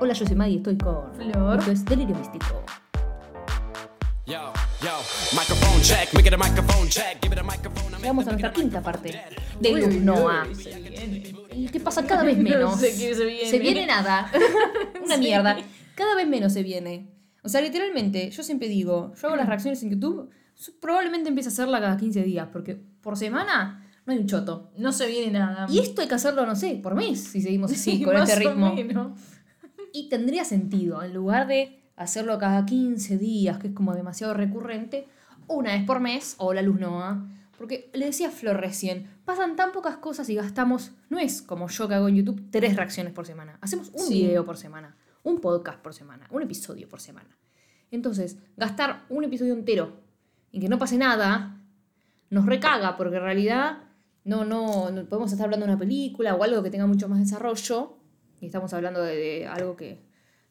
Hola, yo soy Maggie, estoy con Flor. Esto es Delirio Místico. Llegamos a nuestra quinta parte de Luz Noah. Se viene. ¿Y qué pasa cada vez menos? No sé qué se viene. Se viene nada. Una Sí. mierda. Cada vez menos se viene. O sea, literalmente, yo siempre digo, yo hago las reacciones en YouTube, probablemente empiece a hacerla cada 15 días, porque por semana no hay un choto. No se viene nada. Y esto hay que hacerlo, no sé, por mes, si seguimos así, Sí, con más este o ritmo. Y tendría sentido, en lugar de hacerlo cada 15 días, que es como demasiado recurrente, una vez por mes o la luz Noah. Porque le decía Flor recién, pasan tan pocas cosas y gastamos, no es como yo que hago en YouTube, tres reacciones por semana. Hacemos un Sí. video por semana, un podcast por semana, un episodio por semana. Entonces, gastar un episodio entero y que no pase nada, nos recaga, porque en realidad no, no, no podemos estar hablando de una película o algo que tenga mucho más desarrollo, y estamos hablando de, de algo que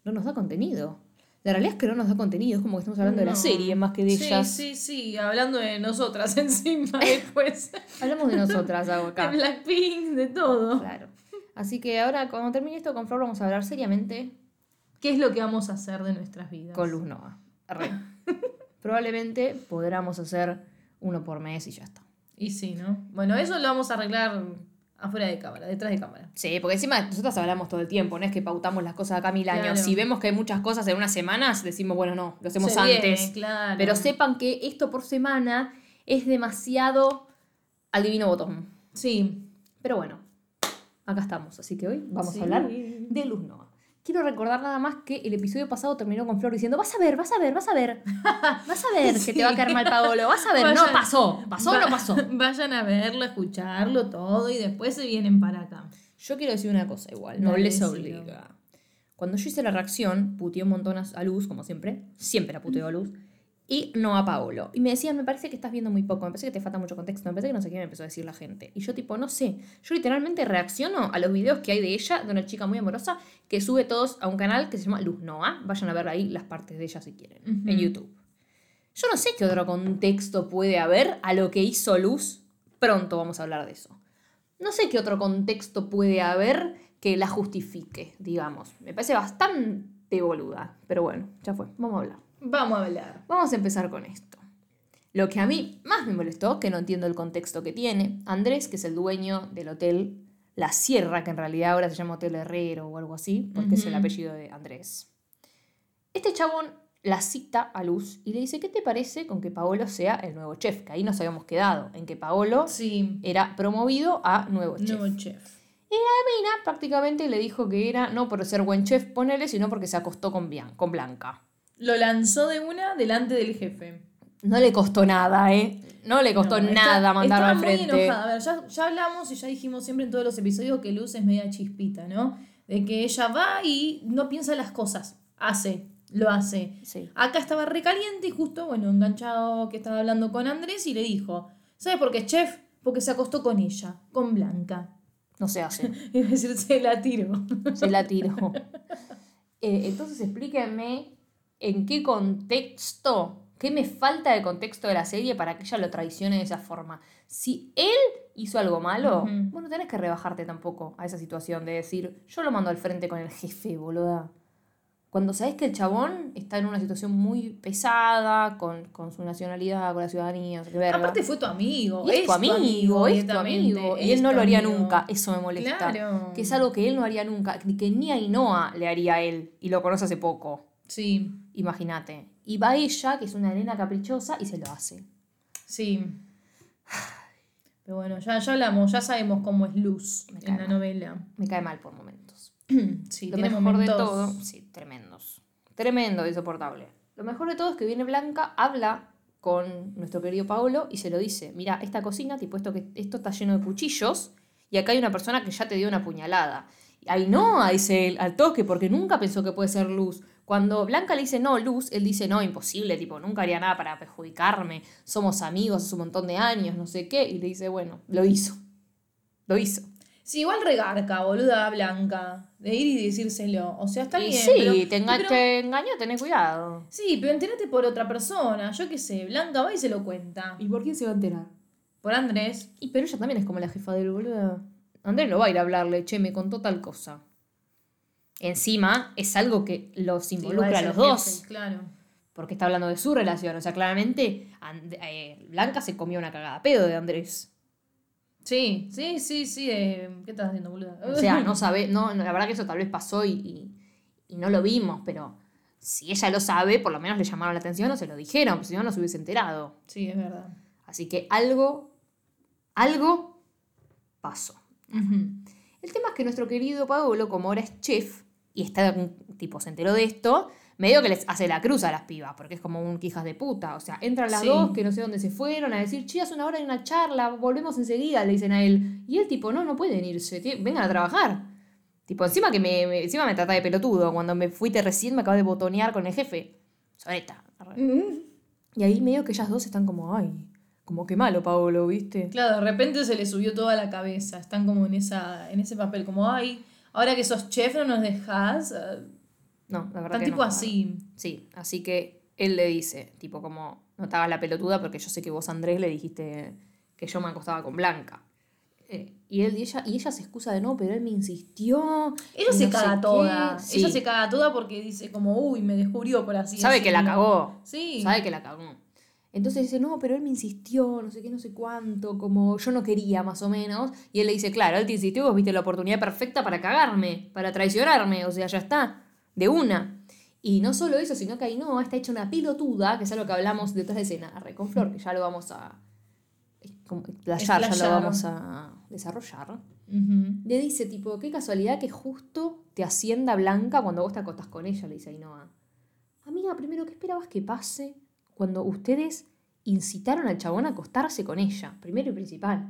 no nos da contenido. La realidad es que no nos da contenido, es como que estamos hablando de la serie más que de sí, ellas. Sí, sí, hablando de nosotras encima después. Hablamos de nosotras hago de acá. Blackpink, de todo. Claro. Así que ahora, cuando termine esto con Flor, vamos a hablar seriamente ¿Qué es lo que vamos a hacer de nuestras vidas? con Luz Nova. Probablemente podamos hacer uno por mes y ya está. Y sí, ¿no? Bueno, eso lo vamos a arreglar afuera de cámara, detrás de cámara. Sí, porque encima nosotras hablamos todo el tiempo, no es que pautamos las cosas acá mil años. Claro. Si vemos que hay muchas cosas en unas semanas, decimos, bueno, no, lo hacemos Se antes. viene, claro. Pero sepan que esto por semana es demasiado al divino botón. Sí. Pero bueno, acá estamos. Así que hoy vamos Sí. a hablar de Luz Noa. Quiero recordar nada más que el episodio pasado terminó con Flor diciendo, vas a ver, vas a ver, vas a ver. Vas a ver que te va a caer mal Paolo. Vas a ver. No pasó. ¿Pasó o no pasó? Vayan a verlo, escucharlo todo y después se vienen para acá. Yo quiero decir una cosa igual. Nobleza decilo. obliga. Cuando yo hice la reacción, puteé un montón a a Luz, como siempre. Siempre la puteo a Luz. Y no a Paolo. Y me decían, me parece que estás viendo muy poco, me parece que te falta mucho contexto, me parece que no sé qué me empezó a decir la gente. Y yo tipo, no sé, yo literalmente reacciono a los videos que hay de ella, de una chica muy amorosa, que sube todos a un canal que se llama Luz Noa. Vayan a ver ahí las partes de ella si quieren, en. YouTube. Yo no sé qué otro contexto puede haber a lo que hizo Luz. Pronto vamos a hablar de eso. No sé qué otro contexto puede haber que la justifique, digamos. Me parece bastante boluda. Pero bueno, ya fue. Vamos a hablar. Vamos a hablar. Vamos a empezar con esto. Lo que a mí más me molestó, que no entiendo el contexto que tiene, Andrés, que es el dueño del hotel La Sierra, que en realidad ahora se llama Hotel Herrero o algo así, porque es el apellido de Andrés. Este chabón la cita a Luz y le dice, ¿qué te parece con que Paolo sea el nuevo chef? Que ahí nos habíamos quedado, en que Paolo Sí. era promovido a nuevo chef. Nuevo chef. Mina prácticamente le dijo que era no por ser buen chef, ponele, sino porque se acostó con, Bian- con Blanca. Lo lanzó de una delante del jefe. No le costó nada, ¿eh? No le costó No, está- nada mandarlo estaba al muy frente. enojada. A ver, ya, ya hablamos y ya dijimos siempre en todos los episodios que Luz es media chispita, ¿no? De que ella va y no piensa las cosas. Hace, lo hace. Sí. Acá estaba recaliente y justo, bueno, enganchado que estaba hablando con Andrés y le dijo, ¿sabes por qué, chef? Porque se acostó con ella, con Blanca. No se hace. Es decir, se la tiró. Se la tiró. Eh, entonces explíquenme en qué contexto, qué me falta de contexto de la serie para que ella lo traicione de esa forma. Si él hizo algo malo, Ujú. vos no tenés que rebajarte tampoco a esa situación de decir, yo lo mando al frente con el jefe, boluda. Cuando sabés que el chabón está en una situación muy pesada, con, con su nacionalidad, con la ciudadanía. Aparte fue tu amigo. Y es, tu amigo, es tu amigo. Y él no lo haría amigo. nunca. Eso me molesta. Claro. Que es algo que él no haría nunca. Que que ni a Ainhoa le haría a él. Y lo conoce hace poco. Sí, Imagínate. Y va ella, que es una nena caprichosa, y se lo hace. sí. Pero bueno, ya, ya hablamos, ya sabemos cómo es Luz Me en la mal. novela. Me cae mal por momentos. Sí, lo tiene mejor momentos- de todo. Sí, tremendos. Tremendo, insoportable. Lo mejor de todo es que viene Blanca, habla con nuestro querido Paolo y se lo dice: Mira, esta cocina, tipo esto, que, esto está lleno de cuchillos y acá hay una persona que ya te dio una puñalada. Ay, no, dice él al toque, porque nunca pensó que puede ser Luz. Cuando Blanca le dice no, Luz, él dice no, imposible, tipo, nunca haría nada para perjudicarme, somos amigos hace un montón de años, no sé qué. Y le dice, bueno, lo hizo. Lo hizo. Sí, igual regarca, boluda blanca. De ir y decírselo. O sea, está y bien. sí, pero- te, enga- pero- te engañó, tenés cuidado. Sí, pero entérate por otra persona. Yo qué sé, Blanca va y se lo cuenta. ¿Y por quién se va a enterar? Por Andrés. Y pero ella también es como la jefa del boludo. Andrés no va a ir a hablarle, che, me contó tal cosa. Encima, es algo que los involucra a los dos. jefe, claro. Porque está hablando de su relación. O sea, claramente And- eh, Blanca se comió una cagada pedo de Andrés. Sí, sí, sí, sí. eh, ¿Qué estás haciendo, boluda? O sea, no sabe, no, la verdad que eso tal vez pasó y, y- y no lo vimos, pero si ella lo sabe, por lo menos le llamaron la atención o se lo dijeron, si no, no se hubiese enterado. Sí, es verdad. Así que algo, algo pasó. El tema es que nuestro querido Pablo, como ahora es chef, y está un tipo se enteró de esto, medio que les hace la cruz a las pibas, porque es como un quijas de puta. O sea, entran las Sí. dos que no sé dónde se fueron a decir, che, hace una hora de una charla, volvemos enseguida, le dicen a él. Y él tipo, no, no pueden irse, vengan a trabajar. Tipo, encima que me, me- encima me trata de pelotudo. Cuando me fuiste recién me acabo de botonear con el jefe. Soneta. Y ahí medio que ellas dos están como, ay, como que malo, Pablo, ¿viste? Claro, de repente se le subió toda la cabeza. Están como en, esa, en ese papel, como, ay, ahora que sos chef no nos dejas. eh, No, la verdad que tipo no. así. Sí, así que él le dice, tipo como, no te hagas la pelotuda porque yo sé que vos, Andrés, le dijiste que yo me acostaba con Blanca. Eh, y, él, y, ella, y ella se excusa de no, pero él me insistió. Ella se no caga qué". toda. Sí. Ella se caga toda porque dice como, uy, me descubrió por así Sabe que la decirlo". cagó. Sí. Sabe que la cagó. Entonces dice, no, pero él me insistió, no sé qué, no sé cuánto, como yo no quería más o menos. Y él le dice, claro, él te insistió, vos viste la oportunidad perfecta para cagarme, para traicionarme, o sea, ya está, de una. Y no solo eso, sino que Ainhoa está hecha una pilotuda, que es algo que hablamos detrás de escena, arre, con Flor, que ya lo vamos a ya lo vamos a desarrollar. Le dice, tipo, qué casualidad que justo te ascienda Blanca cuando vos te acostás con ella, le dice Ainhoa. Amiga, primero, ¿qué esperabas que pase cuando ustedes incitaron al chabón a acostarse con ella? Primero y principal.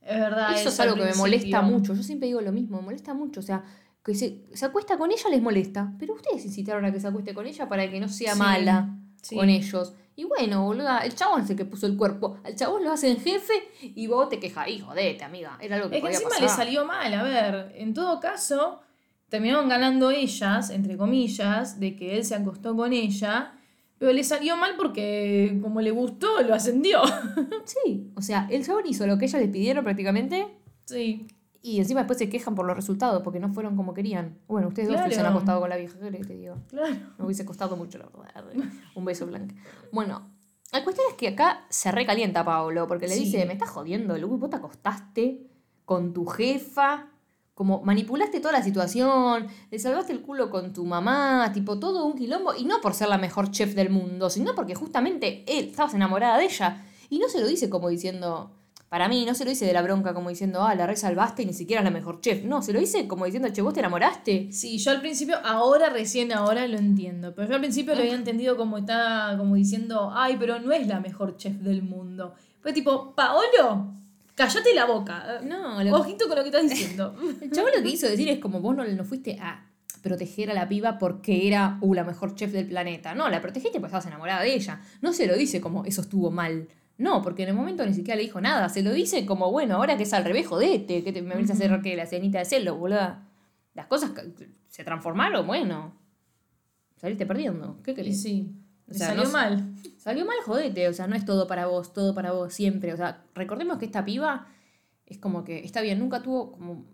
Es verdad. Eso es al algo que me molesta mucho. Yo siempre digo lo mismo, me molesta mucho. O sea, que se, se acuesta con ella les molesta, pero ustedes incitaron a que se acueste con ella para que no sea Sí, mala sí. con ellos. Y bueno, boluda, el chabón es el que puso el cuerpo. Al chabón lo hacen jefe y vos te quejas. Hijo, jodete, amiga. Era algo que Es que encima pasar. le salió mal. A ver, en todo caso, terminaron ganando ellas, entre comillas, de que él se acostó con ella. Pero le salió mal porque, como le gustó, lo ascendió. Sí, o sea, el chabón hizo lo que ellas le pidieron prácticamente sí. y encima después se quejan por los resultados porque no fueron como querían. Bueno, ustedes dos se han acostado con la vieja, ¿qué te digo? Claro. Me hubiese costado mucho, la verdad. Un beso blanco. Bueno, la cuestión es que acá se recalienta Pablo porque le Sí. dice, me estás jodiendo, Lu, vos te acostaste con tu jefa, como manipulaste toda la situación, le salvaste el culo con tu mamá, tipo todo un quilombo, y no por ser la mejor chef del mundo, sino porque justamente él, estabas enamorada de ella, y no se lo dice como diciendo, para mí, no se lo dice de la bronca como diciendo, ah, la resalvaste y ni siquiera es la mejor chef, no, se lo dice como diciendo, che, vos te enamoraste. Sí, yo al principio, ahora recién ahora lo entiendo. Pero yo al principio lo había entendido como está, como diciendo, ay, pero no es la mejor chef del mundo. Fue tipo, Paolo, cállate la boca. No, lo- Ojito con lo que estás diciendo. El chavo lo que quiso decir es como vos no, no fuiste a proteger a la piba porque era uh, la mejor chef del planeta. No, la protegiste porque estabas enamorada de ella. No se lo dice como eso estuvo mal. No, porque en el momento ni siquiera le dijo nada. Se lo dice como, bueno, ahora que es al revés, jodete, que te, me venís a hacer que la cenita de celo, boluda. Las cosas se transformaron, bueno. Saliste perdiendo. ¿Qué querés? sí, O sea, salió no mal. Salió mal, jodete. O sea, no es todo para vos, todo para vos, siempre. O sea, recordemos que esta piba es como que, está bien, nunca tuvo como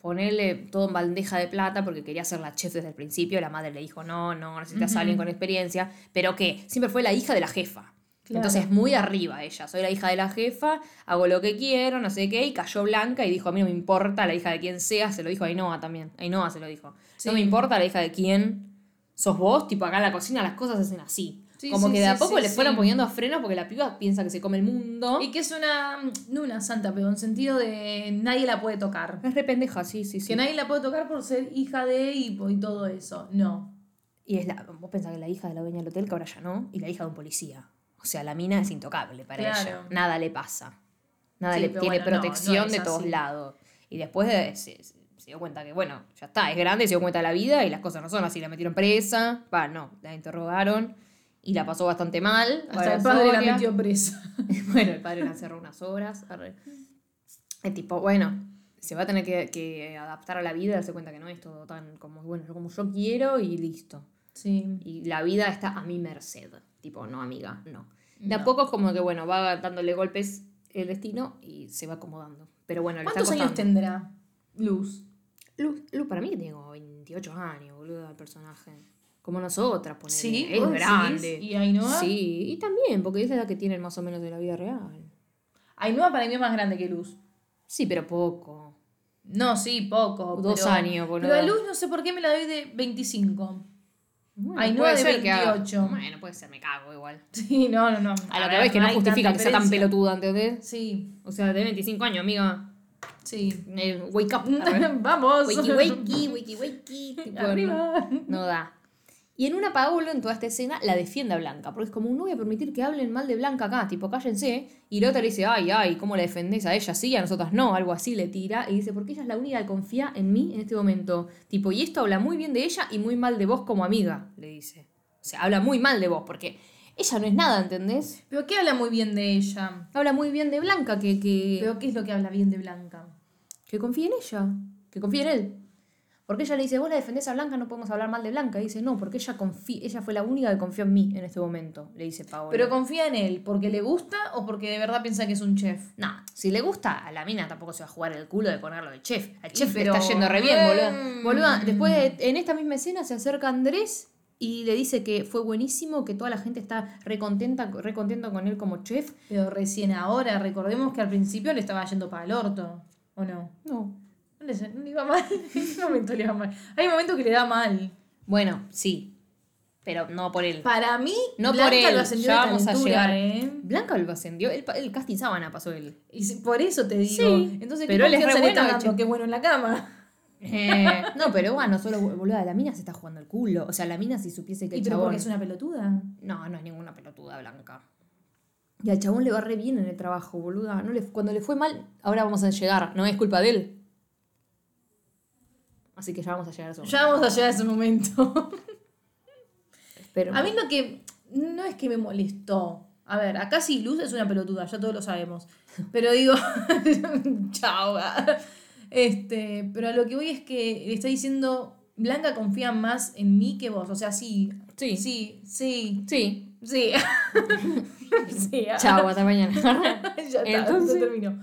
ponerle todo en bandeja de plata porque quería ser la chef desde el principio. La madre le dijo, no, no, necesitas a alguien con experiencia. Pero que siempre fue la hija de la jefa. Claro. Entonces, muy arriba ella. Soy la hija de la jefa, hago lo que quiero, no sé qué. Y cayó Blanca y dijo, a mí no me importa la hija de quien sea. Se lo dijo a Ainhoa también. Ainhoa se lo dijo. Sí. No me importa la hija de quién sos vos. Tipo, acá en la cocina las cosas se hacen así. Sí, Como sí, que de a poco sí, le fueron poniendo a frenos porque la piba piensa que se come el mundo. Y que es una, no una santa, pero en sentido de nadie la puede tocar. Es re pendeja, sí, sí, sí. Que nadie la puede tocar por ser hija de y, y todo eso. No. Y es la, vos pensás que la hija de la dueña del hotel, que ahora ya no, y la hija de un policía. O sea, la mina es intocable para Claro. ella. Nada le pasa. Nada le tiene bueno, protección no es de todos lados. Y después de- se, dio cuenta que, bueno, ya está, es grande, se dio cuenta de la vida y las cosas no son así. La metieron presa, va, no, la interrogaron y la pasó bastante mal. Hasta el padre la metió presa. bueno, el padre la encerró unas horas. El tipo, bueno, se va a tener que, que adaptar a la vida, darse cuenta que no es todo tan como, bueno, como yo quiero y listo. Sí. Y la vida está a mi merced. Tipo, no, amiga, no. De a poco es como que, bueno, va dándole golpes el destino y se va acomodando. Pero bueno, le está ¿Cuántos años tendrá Luz? Lu, Lu, para mí que tiene como 20 28 años, boludo, el personaje. Como nosotras, ponele. Sí, es grande. ¿Y Ainhoa? Sí, y también, porque es la edad que tienen más o menos de la vida real. Ainhoa para mí es más grande que Luz. Sí, pero poco. No, sí, poco. Dos pero- años, boludo. Pero a Luz no sé por qué me la doy de 25. Bueno, Ainhoa de ser que haga- 28. Bueno, puede ser, me cago igual. Sí, no, no, no. A lo que ves que no justifica que sea tan pelotuda, ¿entendés? Sí, O sea, de 25 años, amiga. Sí. Eh, wake up. Vamos. Wakey, wakey, wakey, wakey. tipo, Arriba. No, no da. Y en una Paolo, en toda esta escena, la defiende a Blanca. Porque es como, no voy a permitir que hablen mal de Blanca acá. Tipo, cállense. Y la otra le dice, ay, ay, ¿cómo la defendés a ella? Sí, a nosotras no. Algo así le tira. Y dice, porque ella es la única que confía en mí en este momento. Tipo, y esto habla muy bien de ella y muy mal de vos como amiga, le dice. O sea, habla muy mal de vos. Porque ella no es nada, ¿entendés? Pero ¿qué habla muy bien de ella? Habla muy bien de Blanca, que, que, Pero ¿qué es lo que habla bien de Blanca? Que confía en ella. Que confía en él. Porque ella le dice, vos la defendés a Blanca, no podemos hablar mal de Blanca. Y dice, no, porque ella confía, ella fue la única que confió en mí en este momento, le dice Paola. ¿Pero confía en él porque le gusta o porque de verdad piensa que es un chef? No, si le gusta a la mina tampoco se va a jugar el culo de ponerlo de chef. Al chef pero- le está yendo re bien, boluda. Mm. Boluda, después de- en esta misma escena se acerca Andrés y le dice que fue buenísimo, que toda la gente está re contenta, re contento con él como chef. Pero recién ahora, recordemos que al principio le estaba yendo para el orto, ¿o no? No. No le, no le iba mal, en qué momento le iba mal. Hay momentos que le da mal. Bueno, sí. Pero no por él. Para mí, No Blanca por él, lo ascendió ya de vamos a llegar. ¿eh? Blanca lo ascendió, el, el casting sábana pasó él. Y si- por eso te digo. Sí, Entonces, pero ¿qué él es re bueno, dando? Que bueno en la cama. Eh, no, pero bueno, solo boluda, la mina se está jugando el culo. O sea, la mina si supiese que ¿Y el pero chabón. porque es una pelotuda? No, no es ninguna pelotuda blanca. Y al chabón le va re bien en el trabajo, boluda. No le, cuando le fue mal, ahora vamos a llegar. No es culpa de él. Así que ya vamos a llegar a eso. Ya vamos a llegar a ese momento. Pero, A mí lo que no es que me molestó. A ver, acá sí Luz es una pelotuda, ya todos lo sabemos. Pero digo, chao. Este, pero a lo que voy es que le está diciendo, Blanca confía más en mí que vos. O sea, sí. Sí. Sí, sí, Sí. sí. sí. Chao, hasta mañana. ya está, Entonces- se terminó.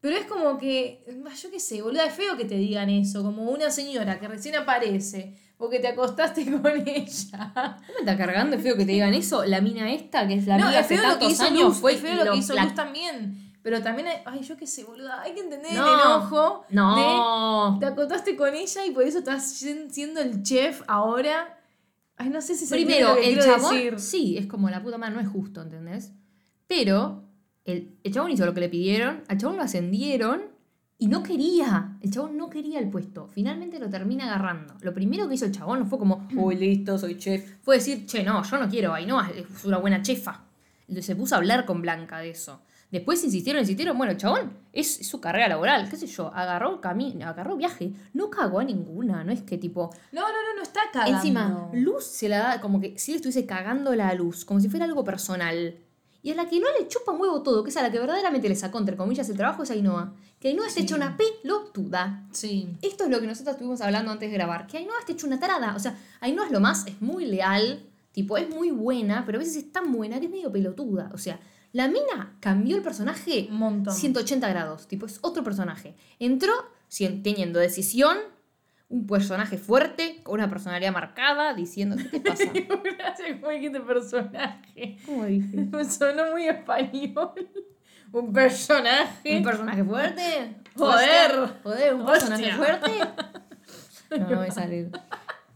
Pero es como que, ah, yo qué sé, boluda, es feo que te digan eso, como una señora que recién aparece porque te acostaste con ella. ¿No me está cargando? Es feo que te digan eso. La mina esta, que es la no, amiga es hace feo lo que tantos hizo años, Luz, fue feo y lo que lo- hizo la- Luz también. Pero también, hay, ay, yo qué sé, boluda, hay que entender No. el enojo No. de te acostaste con ella y por eso estás sien- siendo el chef ahora. Ay, no sé si se Primero, el chabón, decir. sí, es como la puta madre, no es justo, ¿entendés? Pero el, el chabón hizo lo que le pidieron, al chabón lo ascendieron y no quería. El chabón no quería el puesto. Finalmente lo termina agarrando. Lo primero que hizo el chabón no fue como, uy, listo, soy chef. Fue decir, che, no, yo no quiero, Ainhoa es una buena chefa. Se puso a hablar con Blanca de eso. Después insistieron, insistieron. Bueno, chabón es, es su carrera laboral, qué sé yo. Agarró camino, agarró viaje. No cagó a ninguna. No es que tipo, No, no, no, no está cagando. Encima, Luz se la da como que si le estuviese cagando la luz, como si fuera algo personal. Y a la que no le chupa un huevo todo, que es a la que verdaderamente le sacó, entre comillas, el trabajo, es Ainhoa. Que Ainhoa está Sí. hecha una pelotuda. Sí. Esto es lo que nosotros estuvimos hablando antes de grabar. Que Ainhoa está hecha una tarada. O sea, Ainhoa es lo más, es muy leal, tipo, es muy buena, pero a veces es tan buena que es medio pelotuda. O sea, la mina cambió el personaje Un montón. 180 grados. Tipo, es otro personaje. Entró teniendo decisión, un personaje fuerte, con una personalidad marcada, diciendo, ¿qué te pasa? Gracias, ¿cómo dijiste personaje? ¿Cómo dije? Me sonó muy español. Un personaje. ¿Un personaje fuerte? Joder. Joder, un personaje fuerte. No, no me sale.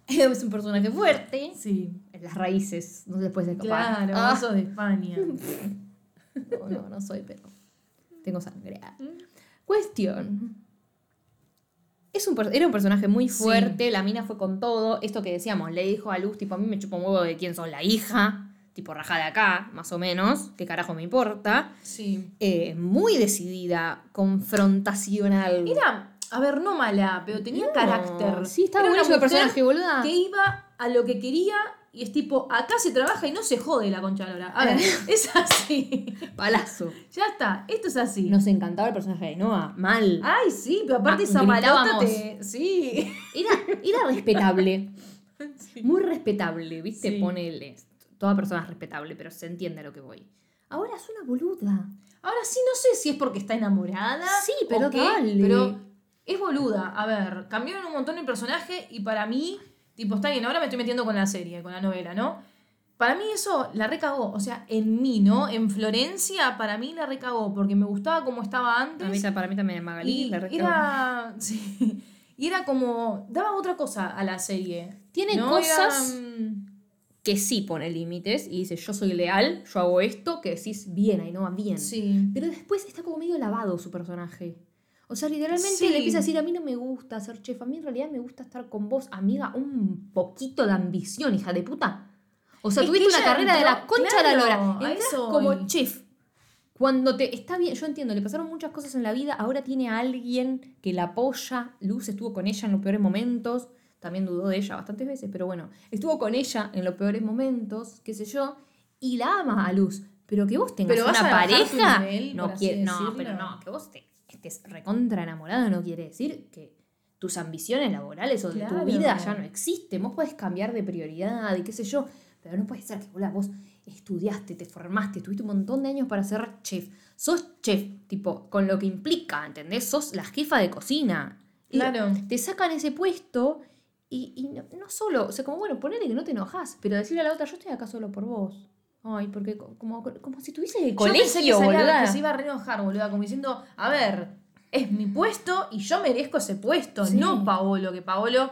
Es un personaje fuerte. Sí. En las raíces, no se puede escapar. Claro, Ah, sos de España. no, no, no soy, pero tengo sangre. Ah. Cuestión. Es un, era un personaje muy Sí. fuerte, la mina fue con todo. Esto que decíamos, le dijo a Luz, tipo, a mí me chupa un huevo de quién sos la hija. Tipo, rajá de acá, más o menos. ¿Qué carajo me importa? Sí. Eh, muy decidida, confrontacional. Era, a ver, no mala, pero tenía No, carácter. Sí, estaba Era personaje, boluda. Que iba a lo que quería y es tipo, acá se trabaja y no se jode la concha de la. A ver, es así. Palazo. ya está, esto es así. Nos encantaba el personaje de Noah. Mal. Ay, sí, pero aparte Ah, esa malota te. Sí. Era, era respetable. Sí. Muy respetable, ¿viste? Sí. Ponele. Toda persona es respetable, pero se entiende a lo que voy. Ahora es una boluda. Ahora sí, no sé si es porque está enamorada. Sí, o pero qué, dale. Pero Es boluda. A ver, cambiaron un montón el personaje y para mí, tipo, está bien, ahora me estoy metiendo con la serie, con la novela, ¿no? Para mí eso la recagó. O sea, en mí, ¿no? En Florencia, para mí la recagó porque me gustaba como estaba antes. Para mí, para mí también Magalí. Y la re- era. Sí. Y era como. Daba otra cosa a la serie. Tiene ¿no? cosas- Era, mm, que sí pone límites y dice, yo soy leal, yo hago esto, que decís bien, ahí no va bien. Sí. Pero después está como medio lavado su personaje. O sea, literalmente Sí. le empieza a decir, a mí no me gusta ser chef, a mí en realidad me gusta estar con vos, amiga, un poquito de ambición, hija de puta. O sea, Es tuviste una carrera de la concha de la lora. eso como chef. Cuando te está bien, yo entiendo, le pasaron muchas cosas en la vida, ahora tiene a alguien que la apoya, Luz estuvo con ella en los peores momentos, también dudó de ella bastantes veces, pero bueno, estuvo con ella en los peores momentos, qué sé yo, y la ama a Luz. Pero que vos tengas Pero una pareja, nivel, no quiere, no, pero no, que vos te estés recontra enamorado no quiere decir que tus ambiciones laborales o de Claro. tu vida ya no existen. Vos podés cambiar de prioridad y qué sé yo, pero no puede ser que bola, vos estudiaste, te formaste, tuviste un montón de años para ser chef. Sos chef, tipo, con lo que implica, ¿entendés? Sos la jefa de cocina. Y Claro. Te sacan ese puesto y, y no, no solo, o sea, como bueno, ponele que no te enojas, pero decirle a la otra, yo estoy acá solo por vos. Ay, porque co- como, como si tuviese el Yo pensé que, colegio, boluda. que se iba a re enojar, boluda, como diciendo, a ver, es mi puesto y yo merezco ese puesto, Sí. no Paolo, que Paolo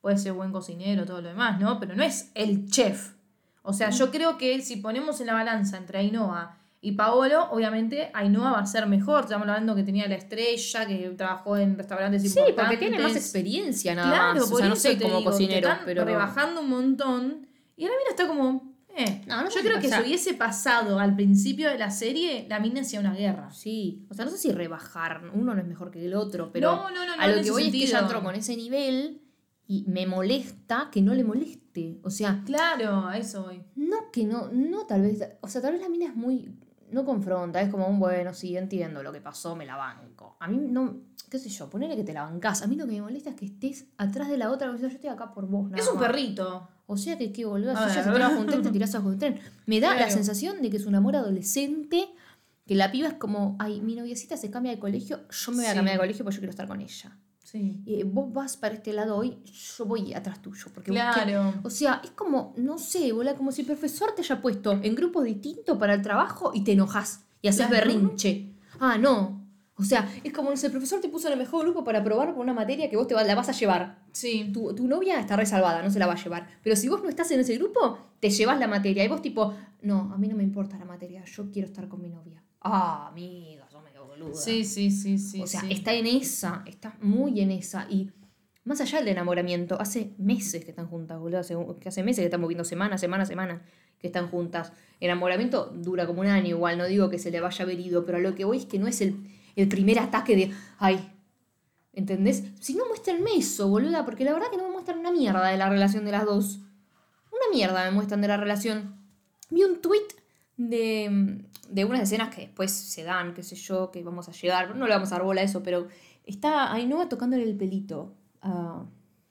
puede ser buen cocinero, todo lo demás, ¿no? Pero no es el chef. O sea, yo creo que si ponemos en la balanza entre Ainhoa y Paolo, obviamente Ainhoa va a ser mejor. Estamos hablando que tenía la estrella, que trabajó en restaurantes Sí, importantes. porque tiene más experiencia nada Claro, más. O por sea, no sé como digo, cocinero, pero... rebajando un montón. Y ahora mina está como. Eh. No, no Yo creo que si hubiese pasado al principio de la serie, la mina hacía una guerra. Sí, o sea, no sé si rebajar, uno no es mejor que el otro, pero No, no, a lo que voy es que ella entró con ese nivel y me molesta que no le moleste. O sea, Claro, a eso voy. no que no, no tal vez, o sea, tal vez la mina es muy, no confronta, es como un bueno, sí, entiendo lo que pasó, me la banco. A mí no, qué sé yo, ponele que te la bancás. A mí lo que me molesta es que estés atrás de la otra, yo estoy acá por vos. nada Es un más. perrito. O sea que qué boludo, si A ella ver. se bajo un tren, te tirás bajo un tren. Me da la sensación de que es un amor adolescente, que la piba es como, ay, mi noviecita se cambia de colegio, yo me voy a cambiar de colegio porque yo quiero estar con ella. Sí. Y vos vas para este lado hoy, yo voy atrás tuyo. Porque Claro. o sea, es como, no sé, bola, como si el profesor te haya puesto en grupos distintos para el trabajo y te enojas y haces Claro. berrinche. Ah, no. O sea, es como si el profesor te puso en el mejor grupo para probar por una materia que vos te va- la vas a llevar Sí. tu, tu novia está resalvada, no se la va a llevar. Pero si vos no estás en ese grupo, te llevas la materia. Y vos tipo, no, a mí no me importa la materia, yo quiero estar con mi novia. Ah, amiga, boluda. Sí, sí, sí, sí. o sea, sí. está en esa, está muy en esa. Y más allá del enamoramiento, hace meses que están juntas, boludo. Hace, que hace meses que estamos viendo semana, semana, semana que están juntas. Enamoramiento dura como un año igual, no digo que se le vaya a haber ido, pero a lo que voy es que no es el, el primer ataque de, ay, ¿entendés? Si no muéstrenme eso, boluda, porque la verdad que no me muestran una mierda de la relación de las dos. Una mierda me muestran de la relación. Vi un tweet de, de unas escenas que después se dan, qué sé yo, que vamos a llegar, no le vamos a dar bola a eso, pero está Ainhoa tocándole el pelito a,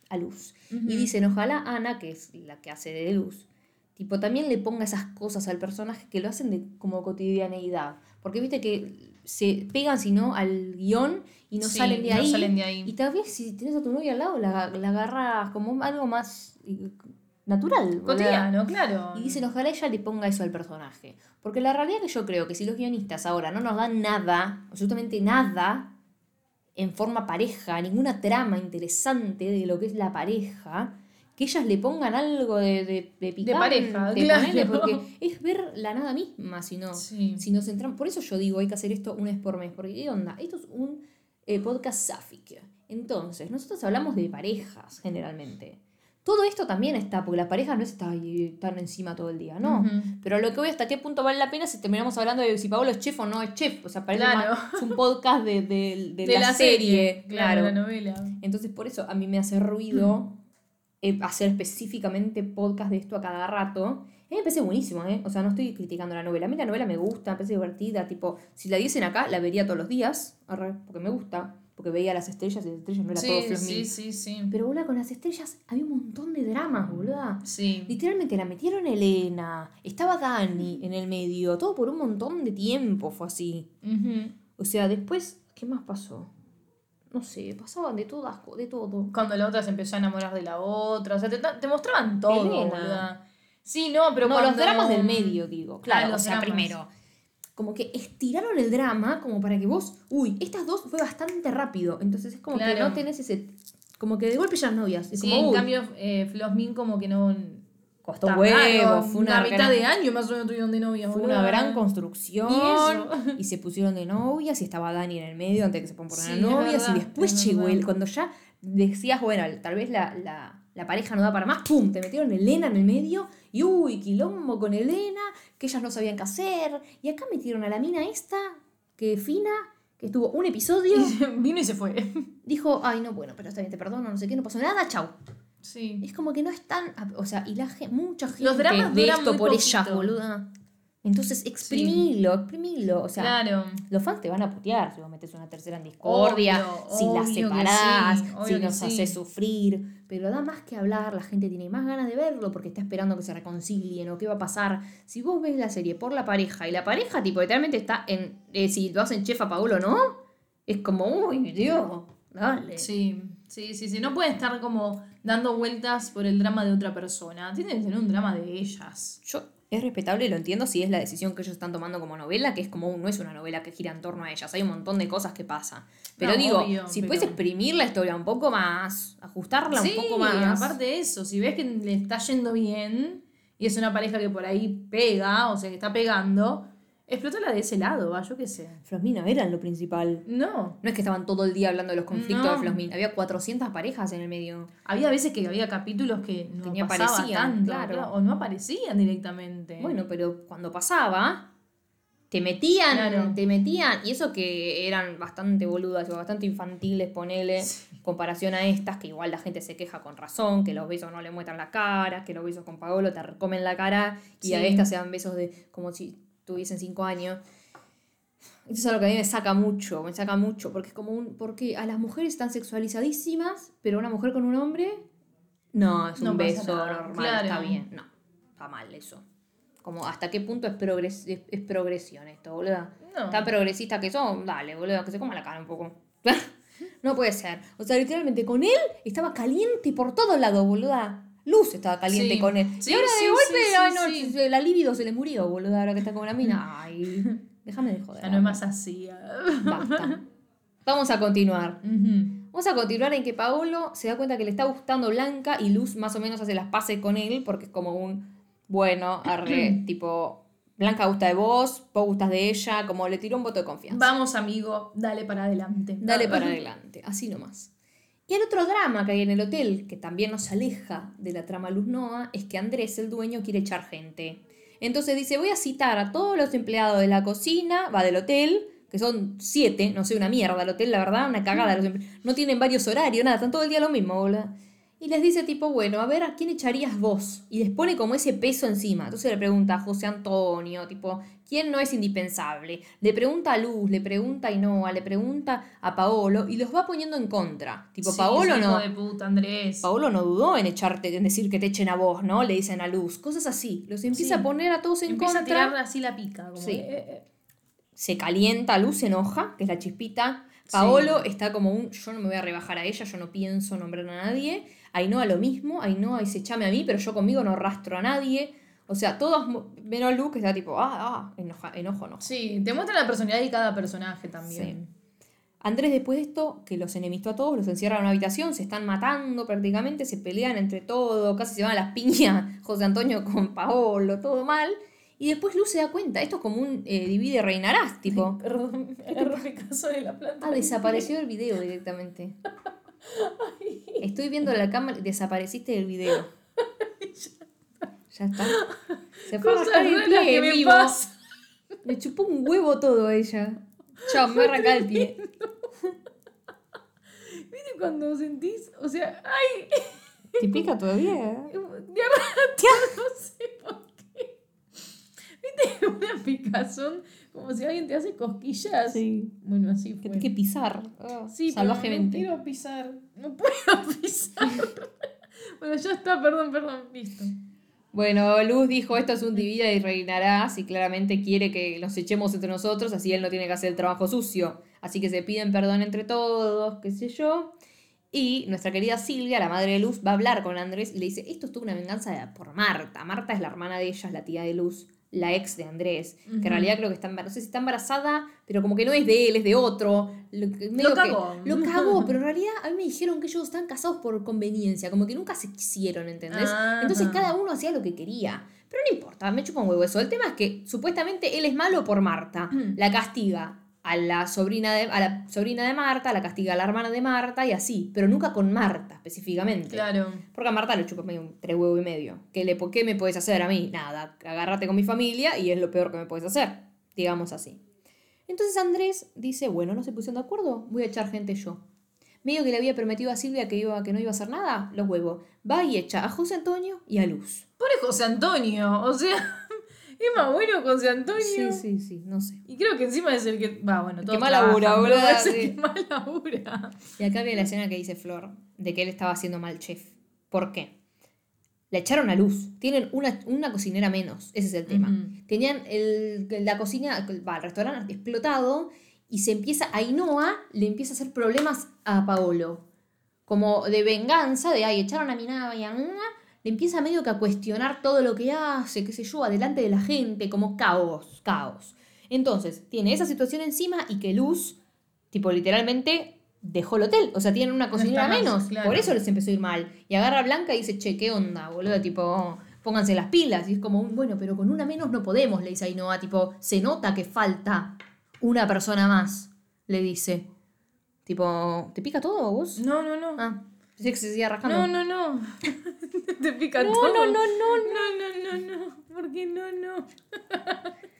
a Luz. Y dicen, ojalá Ana, que es la que hace de Luz, tipo, también le ponga esas cosas al personaje que lo hacen de como cotidianeidad. Porque viste que se pegan, si no, al guion y no Sí, salen de no ahí. salen de ahí. Y tal vez si tenés a tu novia al lado, la, la agarras como algo más natural. Cotidiano, claro. Y dicen, ojalá ella le ponga eso al personaje. Porque la realidad es que yo creo que si los guionistas ahora no nos dan nada, absolutamente nada, en forma pareja, ninguna trama interesante de lo que es la pareja, que ellas le pongan algo de, de, de picante, pareja, claro. ponele, porque es ver la nada misma, si no, Sí. si nos centramos. Por eso yo digo, hay que hacer esto una vez por mes, porque ¿qué onda? Esto es un eh, podcast sáfic. Entonces, nosotros hablamos de parejas generalmente. Todo esto también está, porque la pareja no es estar ahí tan encima todo el día, ¿no? Ujú. Pero a lo que voy, ¿hasta qué punto vale la pena si terminamos hablando de si Paolo es chef o no es chef? O sea, parece Claro. más- es un podcast de, de- de la, serie, claro. la novela. Entonces, por eso a mí me hace ruido eh, hacer específicamente podcast de esto a cada rato. A mí me parece buenísimo, ¿eh? O sea, no estoy criticando la novela. A mí la novela me gusta, me parece divertida. Tipo, si la diesen acá, la vería todos los días. porque me gusta. Porque veía las estrellas y las estrellas no era todo Flor sí, sí, sí. Pero, boluda, con las estrellas había un montón de dramas, boluda. Sí. Literalmente la metieron Elena, estaba Dani en el medio, todo por un montón de tiempo fue así. Ujú. O sea, después, ¿qué más pasó? no sé, pasaban de todas, de todo. Cuando la otra se empezó a enamorar de la otra. O sea, te, te mostraban todo. Elena. boluda. Sí, no, pero no, cuando... los dramas del medio, digo. Claro, Ah, o sea, dramas. primero. Como que estiraron el drama como para que vos. Uy, estas dos fue bastante rápido. Entonces es como que no tenés ese. Como que de golpe ya novias. Es Sí, como, en cambio, eh, Flosmin como que no... costó un huevo. tardaron Fue una, mitad gran, de año más o menos tuvieron de novia. fue una gran construcción. Y se pusieron de novias y estaba Dani en el medio antes de que se pongan Sí, a es novias. y después es llegó él. Cuando ya decías, bueno, tal vez la, la, la pareja no da para más, ¡pum! Te metieron Elena en el medio. Y uy, quilombo con Elena, que ellas no sabían qué hacer. Y acá metieron a la mina esta, que fina, que estuvo un episodio. Vino y se fue. dijo, ay, no, bueno, pero está bien, te perdono, no sé qué, no pasó nada, chau. Sí. Es como que no es tan. O sea, y la mucha gente Los dramas de esto por poquito. ellas, boluda. Entonces, exprimilo, exprimilo. O sea, claro. los fans te van a putear si vos metes una tercera en discordia, Obvio, si la separás, sí, si nos sí. haces sufrir. Pero da más que hablar, la gente tiene más ganas de verlo porque está esperando que se reconcilien o qué va a pasar. Si vos ves la serie por la pareja y la pareja, tipo, literalmente está en. eh, si lo hacen chef a Paulo, ¿no? Es como, uy, Dios, dale. Sí, sí, sí, sí. No pueden estar como dando vueltas por el drama de otra persona. Tienen que tener un drama de ellas. Yo es respetable y lo entiendo si es la decisión que ellos están tomando como novela, que es como no es una novela que gira en torno a ellas, hay un montón de cosas que pasan. Pero No, digo, obvio, si pero- puedes exprimir la historia un poco más, ajustarla sí, un poco más. aparte de eso, si ves que le está yendo bien y es una pareja que por ahí pega, o sea, que está pegando, explótala de ese lado, va, yo qué sé. Flosmina eran lo principal. No. No es que estaban todo el día hablando de los conflictos No. de Flosmina, había 400 parejas en el medio. Había veces que había capítulos que no aparecían, tanto, claro. claro, o no aparecían directamente. Bueno, pero cuando pasaba, te metían, Claro. te metían, y eso que eran bastante boludas o bastante infantiles, ponele, comparación a estas, que igual la gente se queja con razón, que los besos no le muestran la cara, que los besos con Paolo te recomen la cara, y a estas se dan besos de como si tuviesen cinco años. Eso es algo que a mí me saca mucho, me saca mucho, porque es como un, porque a las mujeres están sexualizadísimas, pero una mujer con un hombre, no, es un No pasa beso nada, normal, claro. está bien, no, está mal eso. Como hasta qué punto es, progres es, es progresión esto, boludo. No. Tan progresista que son, dale, boludo, que se coma la cara un poco. no puede ser. O sea, literalmente con él estaba caliente por todos lados, boluda. Luz estaba caliente Sí. con él. Sí, y ahora sí, de golpe, sí, sí, ay, no, la libido se le murió, boluda, ahora que está con la mina. Ay, déjame de joder. Ya no es más así. ah. Basta. Vamos a continuar. Ujú. Vamos a continuar en que Paolo se da cuenta que le está gustando Blanca y Luz más o menos hace las paces con él porque es como un, bueno, arre, tipo, Blanca gusta de vos, vos gustas de ella, como le tiró un voto de confianza. Vamos, amigo, dale para adelante. Dale para adelante, así nomás. Y el otro drama que hay en el hotel, que también nos aleja de la trama Luz Noa, es que Andrés, el dueño, quiere echar gente. Entonces dice, voy a citar a todos los empleados de la cocina, va del hotel, que son siete, no sé, una mierda el hotel, la verdad, una cagada. los no tienen varios horarios, nada, están todo el día lo mismo, boludo. Y les dice tipo, bueno, a ver, ¿a quién echarías vos? Y les pone como ese peso encima. Entonces le pregunta a José Antonio, tipo, ¿quién no es indispensable? Le pregunta a Luz, le pregunta a Inoa, le pregunta a Paolo y los va poniendo en contra. Tipo, Sí, Paolo no. de puta, Andrés. Paolo no dudó en echarte, en decir que te echen a vos, ¿no? Le dicen a Luz. Cosas así. Los empieza Sí. a poner a todos en Empieza a contra. tirar así la pica. Como Sí. eh, eh, Se calienta, Luz se enoja, que es la chispita. Paolo está como un, yo no me voy a rebajar a ella, yo no pienso nombrar a nadie. Ainhoa lo mismo, Ainhoa dice, echame a mí, pero yo conmigo no rastro a nadie. O sea, todos, menos Luz, que está tipo, ah, ah, enoja, enojo, no. Sí, te muestra la personalidad de cada personaje también. Andrés después de esto, que los enemistó a todos, los encierra en una habitación, se están matando prácticamente, se pelean entre todos, casi se van a las piñas José Antonio con Paolo, todo mal. Y después Luz se da cuenta, esto es como un eh, divide reinarás, tipo. Perdón, me agarró de la planta. Ah, desapareció el video directamente. Estoy viendo la cámara desapareciste del video. Ya está. Se fue a Cosas arrancar el pie me vivo. pasan. Me chupó un huevo todo ella. Chao, me voy a arrancar el pie. ¿Viste cuando sentís? O sea, ay, ¿Te pica todavía? de rato, no sé por qué. ¿Viste una picazón? Como si alguien te hace cosquillas. Sí. Bueno, así Que fue. hay que pisar. ah, Sí, pero salvajemente. no quiero pisar. No puedo pisar. bueno, ya está, perdón, perdón, listo. Bueno, Luz dijo, esto es un divida y reinarás, y claramente quiere que nos echemos entre nosotros, así él no tiene que hacer el trabajo sucio. Así que se piden perdón entre todos, qué sé yo. Y nuestra querida Silvia, la madre de Luz, va a hablar con Andrés y le dice, esto es toda una venganza por Marta. Marta es la hermana de ella, es la tía de Luz, la ex de Andrés, que en realidad creo que está, embar- no sé si está embarazada, pero como que no es de él, es de otro. Lo, que- medio que- cagó. lo cagó, pero en realidad a mí me dijeron que ellos están casados por conveniencia, como que nunca se quisieron, ¿entendés? Ajá. Entonces cada uno hacía lo que quería. Pero no importa, me chupa un huevo eso. El tema es que supuestamente él es malo por Marta. Mm. La castiga a la sobrina de, a la sobrina de Marta, la castiga a la hermana de Marta y así. Pero nunca con Marta específicamente. Claro. Porque a Marta le chupa medio tres huevo y medio. ¿Qué, le, ¿Qué me puedes hacer a mí? Nada, agárrate con mi familia y es lo peor que me puedes hacer. Digamos así. Entonces Andrés dice, bueno, no se pusieron de acuerdo, voy a echar gente yo. Medio que le había prometido a Silvia que, iba, que no iba a hacer nada, los huevos. Va y echa a José Antonio y a Luz. Pobre José Antonio, o sea, es más bueno José Antonio. Sí, sí, sí, no sé. Y creo que encima es el que. Va, bueno, El todos que más labura, es el sí. que más labura. Y acá viene la escena que dice Flor, de que él estaba haciendo mal chef. ¿Por qué? La echaron a luz. Tienen una, una cocinera menos. Ese es el tema. Tenían el, la cocina, va, el restaurante explotado y se empieza, Ainhoa le empieza a hacer problemas a Paolo. Como de venganza, de, ay, echaron a mi novia, mm, le empieza medio que a cuestionar todo lo que hace, qué sé yo, adelante de la gente, como caos, caos. Entonces, tiene esa situación encima y que Luz, tipo, literalmente dejó el hotel. O sea, tienen una cocinera más, menos. claro. Por eso les empezó a ir mal. Y agarra a Blanca y dice, che, ¿qué onda, boludo? Tipo, pónganse las pilas. Y es como, un, bueno, pero con una menos no podemos, le dice Ainhoa. Tipo, se nota que falta una persona más, le dice. Tipo, ¿te pica todo vos? No, no, no. Ah, pensé que se seguía rajando. No, no, no. Te pica No, todo. no, no, no, No, no, no, no. ¿Por qué no, no?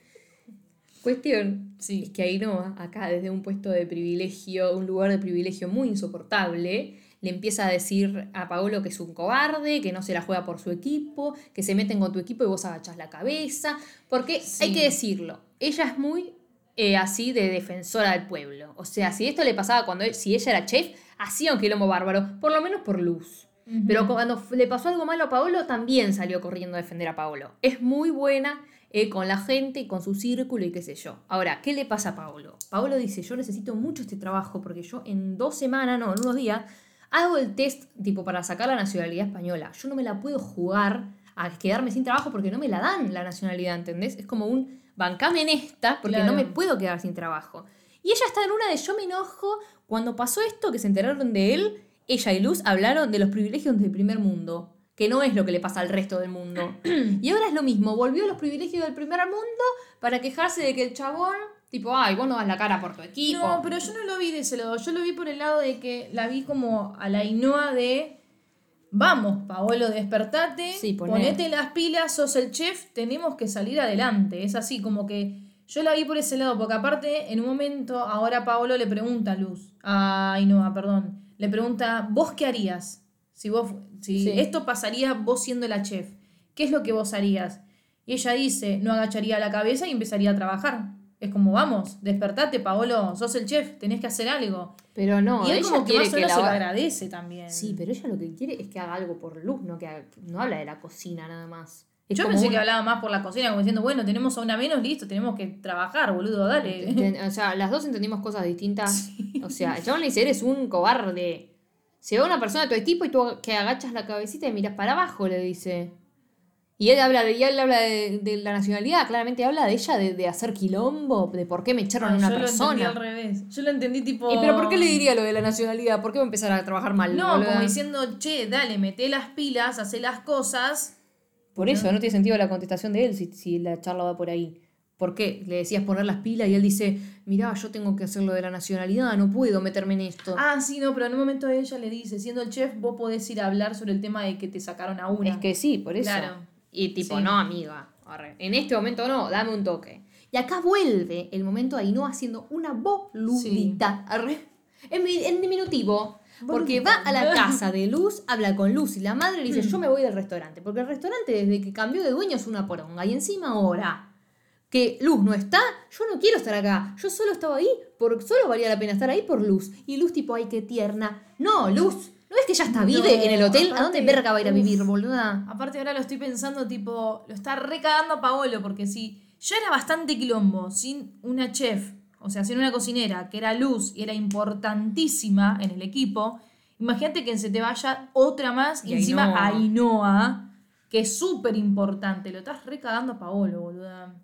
Cuestión Sí. es que Ainhoa, acá desde un puesto de privilegio, un lugar de privilegio muy insoportable, le empieza a decir a Paolo que es un cobarde, que no se la juega por su equipo, que se meten con tu equipo y vos agachás la cabeza. Porque Sí. hay que decirlo, ella es muy eh, así de defensora del pueblo. O sea, si esto le pasaba cuando él- si ella era chef, hacía un quilombo bárbaro, por lo menos por luz. Pero cuando le pasó algo malo a Paolo, también salió corriendo a defender a Paolo. Es muy buena eh, con la gente y con su círculo y qué sé yo. Ahora, ¿qué le pasa a Paolo? Paolo dice, yo necesito mucho este trabajo porque yo en dos semanas, no, en unos días, hago el test tipo para sacar la nacionalidad española. Yo no me la puedo jugar a quedarme sin trabajo porque no me la dan la nacionalidad, ¿entendés? Es como un bancame en esta porque Claro. no me puedo quedar sin trabajo. Y ella está en una de yo me enojo. Cuando pasó esto, que se enteraron de él, ella y Luz hablaron de los privilegios del primer mundo, que no es lo que le pasa al resto del mundo. y ahora es lo mismo, volvió a los privilegios del primer mundo para quejarse de que el chabón, tipo, ay, vos no das la cara por tu equipo. No, pero yo no lo vi de ese lado. Yo lo vi por el lado de que la vi como a la Ainhoa de. Vamos, Paolo, despertate, Sí, poné. ponete las pilas, sos el chef, tenemos que salir adelante. Es así, como que yo la vi por ese lado, porque aparte, en un momento, ahora Paolo le pregunta a Luz, a Ainhoa, perdón, le pregunta, ¿vos qué harías? Si, vos, si Sí. esto pasaría vos siendo la chef, ¿qué es lo que vos harías? Y ella dice, no agacharía la cabeza y empezaría a trabajar. Es como, vamos, despertate, Paolo, sos el chef, tenés que hacer algo. Pero no, y él ella como que quiere más que la se lo agradece también. Sí, pero ella lo que quiere es que haga algo por Luz, no que haga- no habla de la cocina nada más. Es Yo pensé que hablaba más por la cocina, como diciendo, bueno, tenemos a una menos, listo, tenemos que trabajar, boludo, dale. O sea, las dos entendimos cosas distintas. O sea, el chabón le dice, eres un cobarde. Se va una persona de tu equipo y tú que agachas la cabecita y miras para abajo, le dice. Y él habla de, y él habla de, de la nacionalidad, claramente habla de ella, de, de hacer quilombo, de por qué me echaron a Ah, una yo lo entendí persona. al revés. Yo lo entendí tipo. ¿Y pero por qué le diría lo de la nacionalidad? ¿Por qué va a empezar a trabajar mal? No, boluda? como diciendo, che, dale, mete las pilas, hace las cosas. Por eso, no tiene sentido la contestación de él si, si la charla va por ahí. ¿Por qué? Le decías poner las pilas y él dice, mirá, yo tengo que hacer lo de la nacionalidad, no puedo meterme en esto. Ah, sí, no, pero en un momento ella le dice, siendo el chef, vos podés ir a hablar sobre el tema de que te sacaron a una. Es que sí, por eso. Claro. Y tipo, Sí. no, amiga. arre. En este momento no, dame un toque. Y acá vuelve el momento de Ainhoa haciendo una boludita. arre. En, mi- en diminutivo. Porque va a la casa de Luz, habla con Luz y la madre le dice, yo me voy del restaurante. Porque el restaurante desde que cambió de dueño es una poronga. Y encima ahora que Luz no está, yo no quiero estar acá. Yo solo estaba ahí, por, solo valía la pena estar ahí por Luz. Y Luz tipo, ay, qué tierna. No, Luz, ¿No ves que ya está vive No, en el hotel? ¿A dónde verga va a ir a vivir, boluda? Aparte ahora lo estoy pensando, tipo, lo está recagando a Paolo, porque si ya era bastante quilombo sin una chef, o sea, sin una cocinera, que era Luz y era importantísima en el equipo, imagínate que se te vaya otra más y, Y encima Ainhoa. Ainhoa, que es súper importante. Lo estás recagando a Paolo, boluda.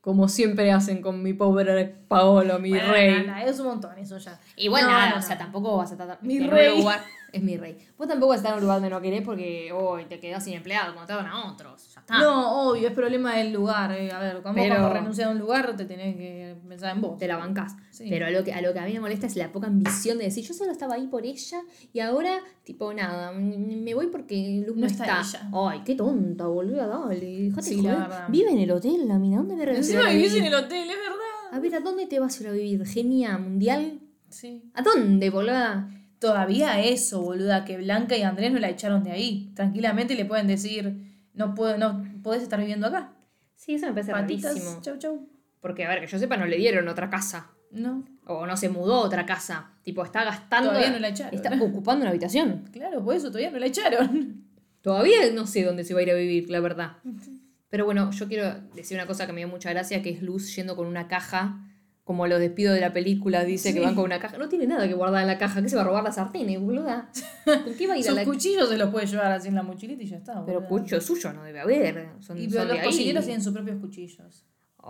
Como siempre hacen con mi pobre Paolo, mi Bueno, rey. nada, es un montón eso ya. Igual No, nada, no, o sea, tampoco vas a estar Mi rey. lugar. Es mi rey. Vos tampoco estar en un lugar donde no querés porque hoy te quedás sin empleado, dan a otros. Ya está. No, obvio, es problema del lugar. eh. A ver, cuando Pero- vamos a renunciar a un lugar, te tenés que pensar en vos. Te la bancás. Sí. Pero a lo, que, a lo que a mí me molesta es la poca ambición de decir, yo solo estaba ahí por ella y ahora, tipo, nada, me voy porque Luz no, No está. Ay, qué tonta, boluda, dale. Dejate Sí, joder. Vive en el hotel, la mina. ¿Dónde se Encima vivís en el hotel, es verdad. A ver, ¿a dónde te vas a ir a vivir? ¿Genia mundial? Sí. ¿A dónde, boluda? Todavía eso, boluda, que Blanca y Andrés no la echaron de ahí. Tranquilamente le pueden decir, no puedo, no podés estar viviendo acá. Sí, eso me parece Patitas, rarísimo. chau chau. Porque, a ver, que yo sepa, no le dieron otra casa. No, O no se mudó a otra casa. Tipo, está gastando. Todavía no la echaron. Está ocupando una habitación. claro, por eso todavía no la echaron. Todavía no sé dónde se va a ir a vivir, la verdad. Pero bueno, yo quiero decir una cosa que me dio mucha gracia, que es Luz yendo con una caja, como los despidos de la película, dice que van con una caja. No tiene nada que guardar en la caja, ¿qué se va a robar las sartenes, boluda? ¿Con qué va a ir a la cuchillos se los puede llevar así en la mochilita y ya está. Pero boluda. cucho suyo no debe haber. Son, Y son pero de los ahí. cocineros tienen sus propios cuchillos.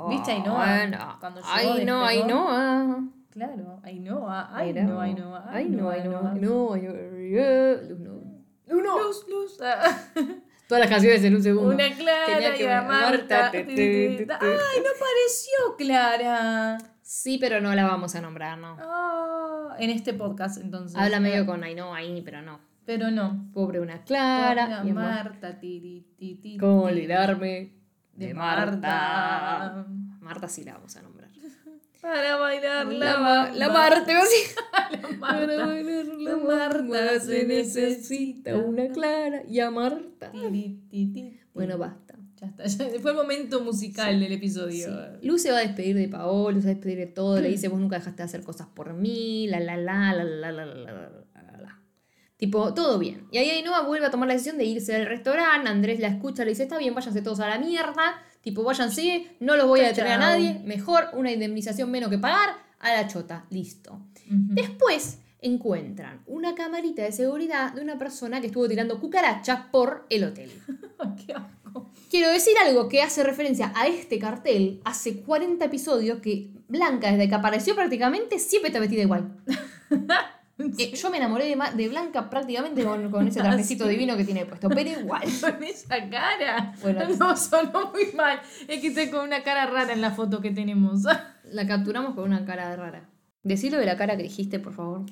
¿Viste Ainhoa? Bueno, Cuando llegó, Ay, no, no. Claro, Ainhoa, ay no, Ainhoa, Ay, no, ay, no, no, no. Luz, no. Luz, luz. ah. Todas las canciones en un segundo. Una Clara Tenía que y a ver- Marta. te. Ay, no apareció Clara. Sí, pero no la vamos a nombrar, no. Ah, en este podcast, entonces. Habla medio Ah, con Ainhoa ahí, pero no. Pero no. Pobre una Clara. Pobre Marta, tiri, ti, ti, ¿Cómo olvidarme de, De Marta? Marta. Marta sí la vamos a nombrar. Para bailar la, La, la Marta. La Marta. Para bailar la Marta Marta se necesita una Clara y a Marta. Tiri, Bueno, basta. Ya está, ya fue el momento musical del episodio. Sí. Lu se va a despedir de Paolo, se va a despedir de todo, le dice, vos nunca dejaste de hacer cosas por mí, la la la, la la la la la la la Tipo, todo bien. Y ahí Ainhoa vuelve a tomar la decisión de irse del restaurante, Andrés la escucha, le dice, está bien, váyanse todos a la mierda, tipo, váyanse, no los voy a detener a nadie, mejor una indemnización menos que pagar, a la chota, listo. Después encuentran una camarita de seguridad de una persona que estuvo tirando cucarachas por el hotel. Qué asco. Quiero decir algo que hace referencia a este cartel hace 40 episodios que Blanca, desde que apareció prácticamente, siempre está vestida igual. Eh, yo me enamoré de, Blanca prácticamente con, con ese trajecito Ah, sí. divino que tiene puesto, pero igual. Con esa cara. Bueno. no, sonó muy mal. Es que está con una cara rara en la foto que tenemos. La capturamos con una cara rara. Decilo de la cara que dijiste, por favor.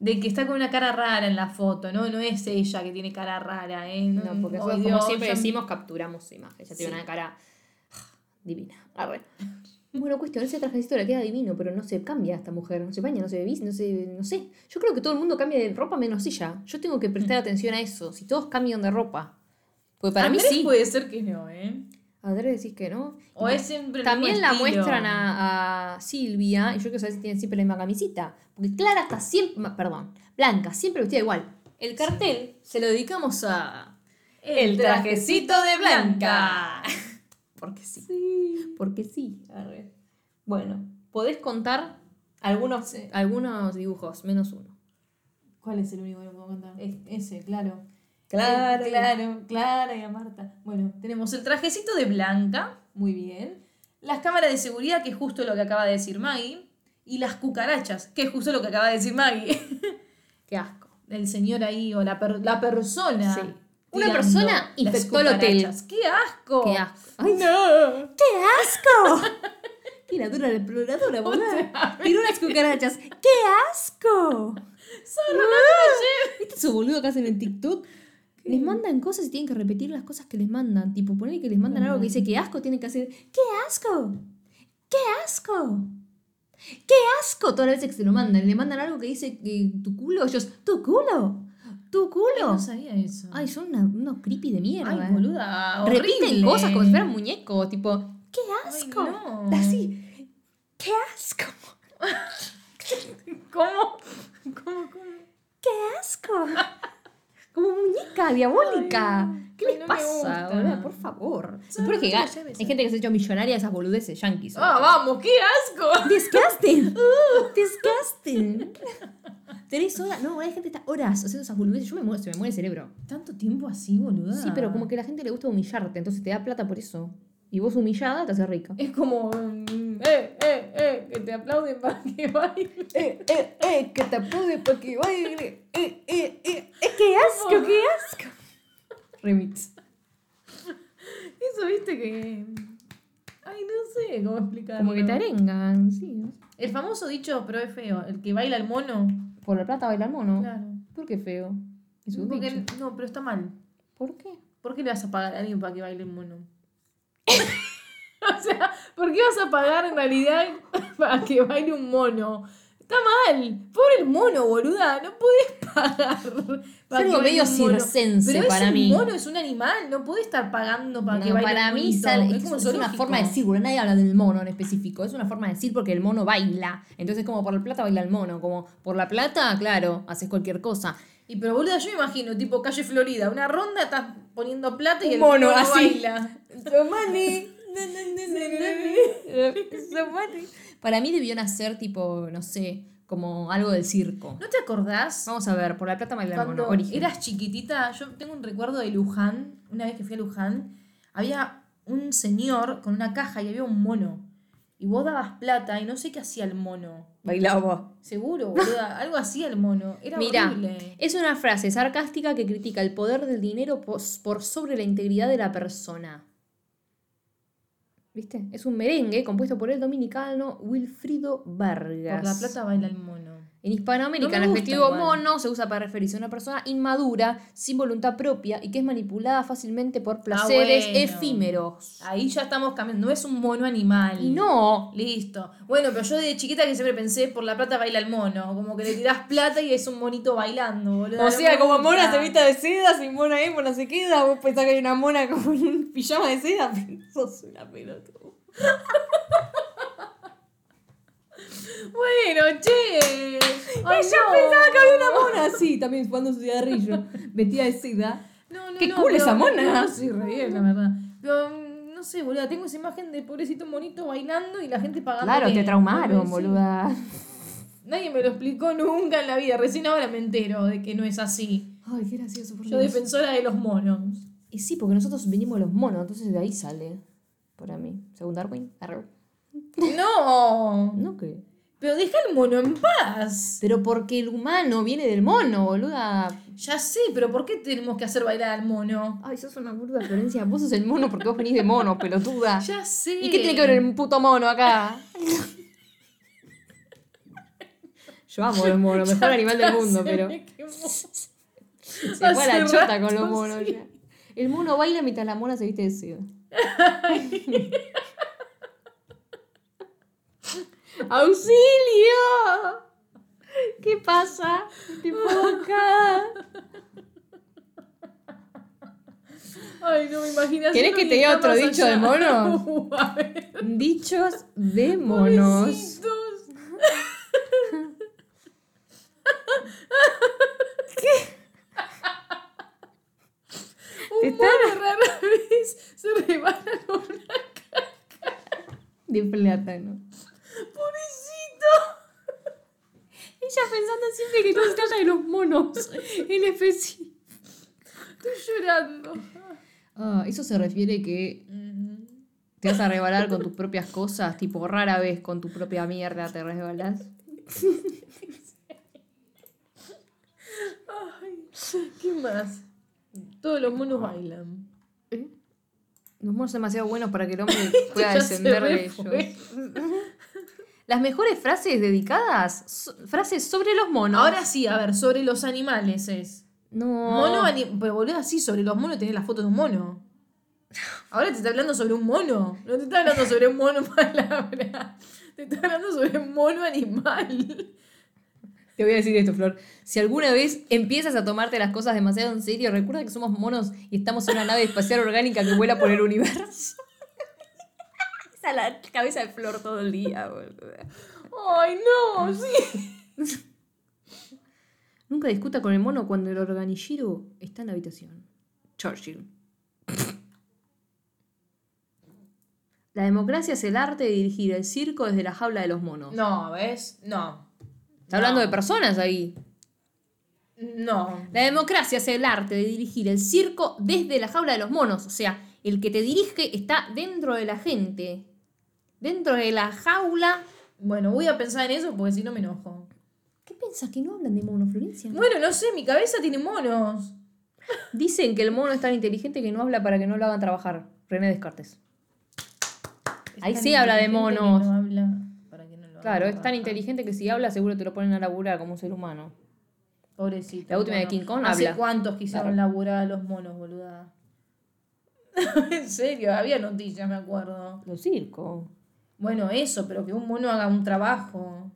De que está con una cara rara en la foto, ¿no? No es ella que tiene cara rara, ¿eh? No, porque Ay, nosotros, como Dios, siempre ya- decimos, capturamos imagen. Ella tiene una cara divina. Arre. Bueno, cuestión, ese trajecito le queda divino, pero no se cambia esta mujer. No se baña, no se viste, no se. No sé. Yo creo que todo el mundo cambia de ropa menos ella. Yo tengo que prestar atención a eso. Si todos cambian de ropa. Porque para Andrés mí sí. puede ser que no, ¿eh? Andrés decís que no. O es siempre el También mismo la estilo. muestran a, a Silvia, y yo quiero saber si tienen siempre la misma camisita. Porque Clara está siempre, perdón, Blanca, siempre vestida igual. El cartel se lo dedicamos a... El trajecito de Blanca. Porque sí. Porque sí. Arre. Bueno, podés contar algunos, Sí. algunos dibujos, menos uno. ¿Cuál es el único que puedo contar? Es- ese, claro. Claro. Claro, Clara y a Marta. Bueno, tenemos el trajecito de Blanca, muy bien. Las cámaras de seguridad, que es justo lo que acaba de decir Maggie. Y las cucarachas, que es justo lo que acaba de decir Maggie. Qué asco. El señor ahí, o la, per- la persona. Sí. Una persona las infectó el hotel. ¡Qué asco! Qué asco. Ay, ¡No! ¡Qué asco! Tiradora la exploradora, boluda. Tiró unas cucarachas. ¡Qué asco! ¿Viste esos boludos que hacen en TikTok? Les mandan cosas y tienen que repetir las cosas que les mandan. Tipo, poner que les mandan algo que dice que asco, tienen que hacer ¡Qué asco! ¡Qué asco! ¡Qué asco! Todas las veces que se lo mandan. Le mandan algo que dice que tu culo. Ellos, ¿tu culo? ¿Tu Ay, culo? No sabía eso. Ay, son una- unos creepy de mierda. Ay, boluda. Repiten horrible. cosas como si fueran muñecos. Tipo, ¡qué Ay, asco! no. Así. ¡Qué asco! ¿Cómo? ¿Cómo, cómo? ¡Qué asco! Como muñeca diabólica. Ay, ¿Qué les no pasa, boluda? Por favor. Son Después que hay gente que se ha hecho millonaria de esas boludeces yankees. Ah, vamos, qué asco. Disgusting. Disgusting. Tres horas. No, hay gente que está horas haciendo esas boludeces. Yo me muero, se me muere el cerebro. ¿Tanto tiempo así, boluda? Sí, pero como que a la gente le gusta humillarte, entonces te da plata por eso. Y vos humillada te haces rica. Es como. mm, eh, eh, eh, que te aplauden para que bailes. Eh, eh, eh, que te aplaude para que baile. Eh, eh, eh. Es que asco, qué asco. Remix. Eso, viste que. Ay, no sé cómo explicarlo. Como que te arengan, sí. El famoso dicho, pero es feo, el que baila el mono. Por la plata baila el mono. Claro. ¿Por qué feo? Es un Porque- dicho. no, pero está mal. ¿Por qué? ¿Por qué le vas a pagar a alguien para que baile el mono? o sea, ¿por qué vas a pagar en realidad para que baile un mono? Está mal. Pobre el mono, boluda. No podés pagar. para algo que baile medio un circense Pero para es un mí. mono, es un animal. No podés estar pagando para que No, baile para un mí monito. sale- es es, como es una forma de decir, porque nadie habla del mono en específico, es una forma de decir porque el mono baila. Entonces como por la plata baila el mono, como por la plata, claro, haces cualquier cosa. Y pero boluda, yo me imagino, tipo calle Florida, una ronda, estás poniendo plata y Un el mono mono, así. baila. Para mí debió nacer tipo, no sé, como algo del circo. ¿No te acordás? Vamos a ver, por la plata baila el Cuando origen. eras chiquitita, yo tengo un recuerdo de Luján, una vez que fui a Luján, había un señor con una caja y había un mono. Y vos dabas plata y no sé qué hacía el mono. Bailaba. Seguro, boluda, algo hacía el mono. Era Mira, horrible. es una frase sarcástica que critica el poder del dinero por sobre la integridad de la persona. ¿Viste? Es un merengue compuesto por el dominicano Wilfrido Vargas. Por la plata baila el mono. En Hispanoamérica, No el adjetivo igual. mono se usa para referirse a una persona inmadura, sin voluntad propia y que es manipulada fácilmente por placeres Ah, bueno. efímeros. Ahí ya estamos cambiando. No es un mono animal. Y no, Listo. Bueno, pero yo de chiquita que siempre pensé, por la plata baila el mono. Como que le tirás plata y es un monito bailando, boludo. O sea, como mona se vista de seda, sin mona es, mona se queda. Vos pensás que hay una mona como en un pijama de seda, pero sos una pelotuda. Bueno, che. Ay, no. pensaba que había una mona así, también fumando su cigarrillo, vestida de seda. No, no, Qué no, cool pero- esa mona. No, sí, re bien, la verdad. Pero mm, no sé, boluda, tengo esa imagen de pobrecito monito bailando y la gente pagando. Claro, te traumaron, Sí. boluda. Nadie me lo explicó nunca en la vida. Recién ahora me entero de que no es así. Ay, qué gracioso, por Yo Dios. defensora de los monos. Y sí, porque nosotros venimos de los monos, entonces de ahí sale. Para mí. Según Darwin. arre. No. ¿No qué? Pero deja el mono en paz. Pero porque el humano viene del mono, boluda. Ya sé, pero ¿por qué tenemos que hacer bailar al mono? Ay, sos una burda, Florencia. Vos sos el mono porque vos venís de mono, pelotuda. Ya sé. ¿Y qué tiene que ver el puto mono acá? Yo amo los monos, mejor animal del mundo, pero se fue a la chota con los monos. sí. ya. El mono baila mientras la mona se viste de seda. ¡Auxilio! ¿Qué pasa? Te. Ay, no me imaginas. ¿Querés que te diga otro dicho de mono? Uh. Dichos de monos. Te Un mono rara vez se rebana con una De plátano. pobrecito. Ella pensando siempre que se trata de los monos. En específico. Estoy llorando. Ah, eso se refiere que te vas a rebalar con tus propias cosas, tipo rara vez con tu propia mierda te resbalas. Ay, ¿qué más? Todos los monos bailan. Los monos son demasiado buenos para que el hombre pueda descender de ellos. Las mejores frases dedicadas, so- frases sobre los monos. Ahora sí, a ver, sobre los animales es. no. Mono, pero boludo, así sobre los monos tenés la foto de un mono. Ahora te está hablando sobre un mono. No te está hablando sobre un mono palabra. Te está hablando sobre un mono animal. Te voy a decir esto, Flor. Si alguna vez empiezas a tomarte las cosas demasiado en serio, recuerda que somos monos y estamos en una nave espacial orgánica que vuela por el universo. La cabeza de Flor todo el día, boludo. Ay, no, sí. Nunca discuta con el mono cuando el organillero está en la habitación. Churchill. La democracia es el arte de dirigir el circo desde la jaula de los monos. No, ¿ves? No. Está hablando de personas ahí. No. La democracia es el arte de dirigir el circo desde la jaula de los monos. O sea, el que te dirige está dentro de la gente. Dentro de la jaula. Bueno, voy a pensar en eso porque si no me enojo. ¿Qué piensas que no hablan de monos, Florencia? Bueno, no sé, mi cabeza tiene monos. Dicen que el mono es tan inteligente que no habla para que no lo hagan trabajar. René Descartes. Ahí sí habla de monos. no habla para que no lo Claro, es tan inteligente que si habla seguro te lo ponen a laburar como un ser humano. Pobrecito. La última de King Kong ¿Hace habla. cuántos quisieron Claro. laburar a los monos, boluda? en serio, había noticias, me acuerdo. Los circos. Bueno, eso, pero que un mono haga un trabajo.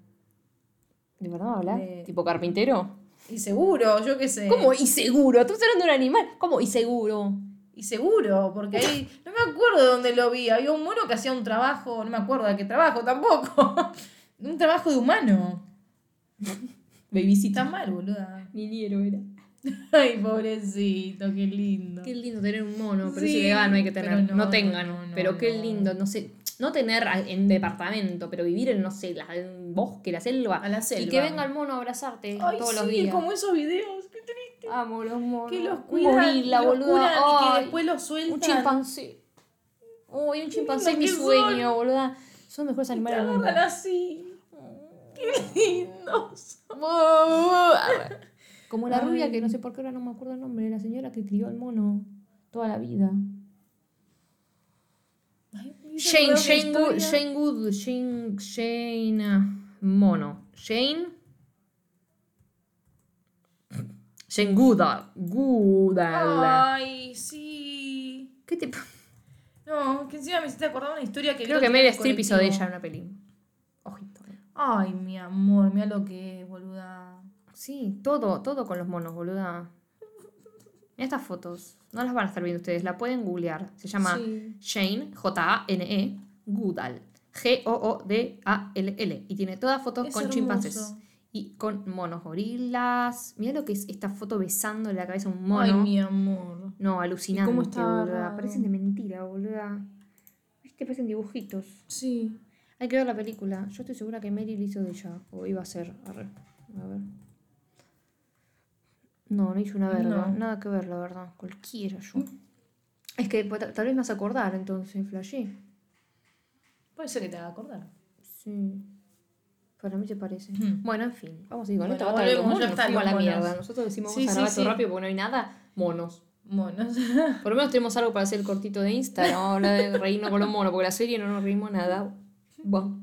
¿De verdad habla? De- ¿Tipo carpintero? Y seguro, yo qué sé. ¿Cómo? ¿Y seguro? Estás hablando de un animal. ¿Cómo? ¿Y seguro? Y seguro, porque ahí. No me acuerdo de dónde lo vi. Había un mono que hacía un trabajo, no me acuerdo de qué trabajo tampoco. un trabajo de humano. Babycita. Está mal, boluda. Niniero era. Ay, pobrecito, qué lindo. Qué lindo tener un mono, pero es Sí, ilegal, no hay que tener. No, no, tengan. no, no, pero qué lindo, no sé. No tener en departamento, pero vivir en, no sé, la, en bosque, la selva. A la Y que venga el mono a abrazarte Ay, todos sí, los días. como esos videos. Qué triste. Amo los monos. Que los cuidan, gorila, los boluda. curan y que después los sueltan. Un chimpancé. Uy, un chimpancé es mi sueño, son. boluda. Son mejores animales del mundo. así. Qué lindos. Como la Ay. rubia que no sé por qué ahora no me acuerdo el nombre de la señora que crió al mono toda la vida. Ay, Shane, Shane Good. Shane Good, Shane, Shane, mono. Shane. Shane Goodall. Goodall. Ay, sí. ¿Qué te No, que encima me hiciste acordar una historia que Creo que Meryl Streep hizo de ella en una peli. Ojito. Ay, mi amor, mira lo que es, boluda. Sí, todo, todo con los monos, boluda. Estas fotos. No las van a estar viendo ustedes, la pueden googlear. Se llama Sí. Shane, J-A-N-E, Goodall. G-O-O-D-A-L-L. Y tiene todas fotos Es con hermoso. chimpancés. Y con monos gorilas. Mira lo que es esta foto besando en la cabeza a un mono. Ay, mi amor. No, alucinante, cómo boluda. Parecen de mentira, boluda. Viste, parecen dibujitos. Sí. Hay que ver la película. Yo estoy segura que Meryl hizo de ella. O iba a ser. Arre. A ver. No, no hizo una verga. No. Nada que ver, la verdad. Cualquiera yo. Es que pues, tal vez me hace acordar entonces, flashé. Puede ser que te haga acordar. Sí. Para mí se parece. Hmm. Bueno, en fin. Vamos a ir con Bueno, esto. Va a estar volvemos, los ya monos. fuimos a la los monos. mierda. Nosotros decimos Sí, vamos a sí, grabar todo sí. rápido porque no hay nada. Monos. Monos. Por lo menos tenemos algo para hacer el cortito de Insta. No vamos a hablar de reírnos con los monos, porque la serie no nos reímos nada. Bueno,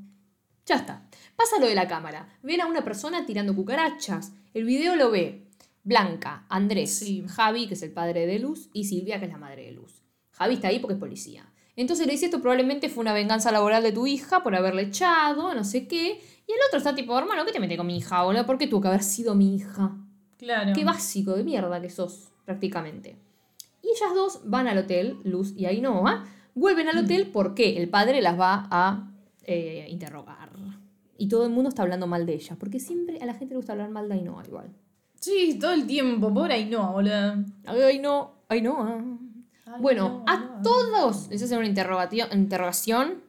ya está. Pasa lo de la cámara. Ven a una persona tirando cucarachas. El video lo ve Blanca, Andrés, Sí. Javi, que es el padre de Luz, y Silvia, que es la madre de Luz. Javi está ahí porque es policía. Entonces le dice esto probablemente fue una venganza laboral de tu hija por haberle echado, no sé qué. Y el otro está tipo, hermano, ¿qué te metes con mi hija, boludo? ¿Por qué tuvo que haber sido mi hija? Claro. Qué básico de mierda que sos, prácticamente. Y ellas dos van al hotel, Luz y Ainhoa, vuelven Mm. al hotel porque el padre las va a eh, interrogar. Y todo el mundo está hablando mal de ellas, porque siempre a la gente le gusta hablar mal de Ainhoa igual. Sí, todo el tiempo. Pobre Ainhoa, boludo. Ainhoa, Ainhoa. Ay, Bueno, no, a no. todos les hacen una interrogación.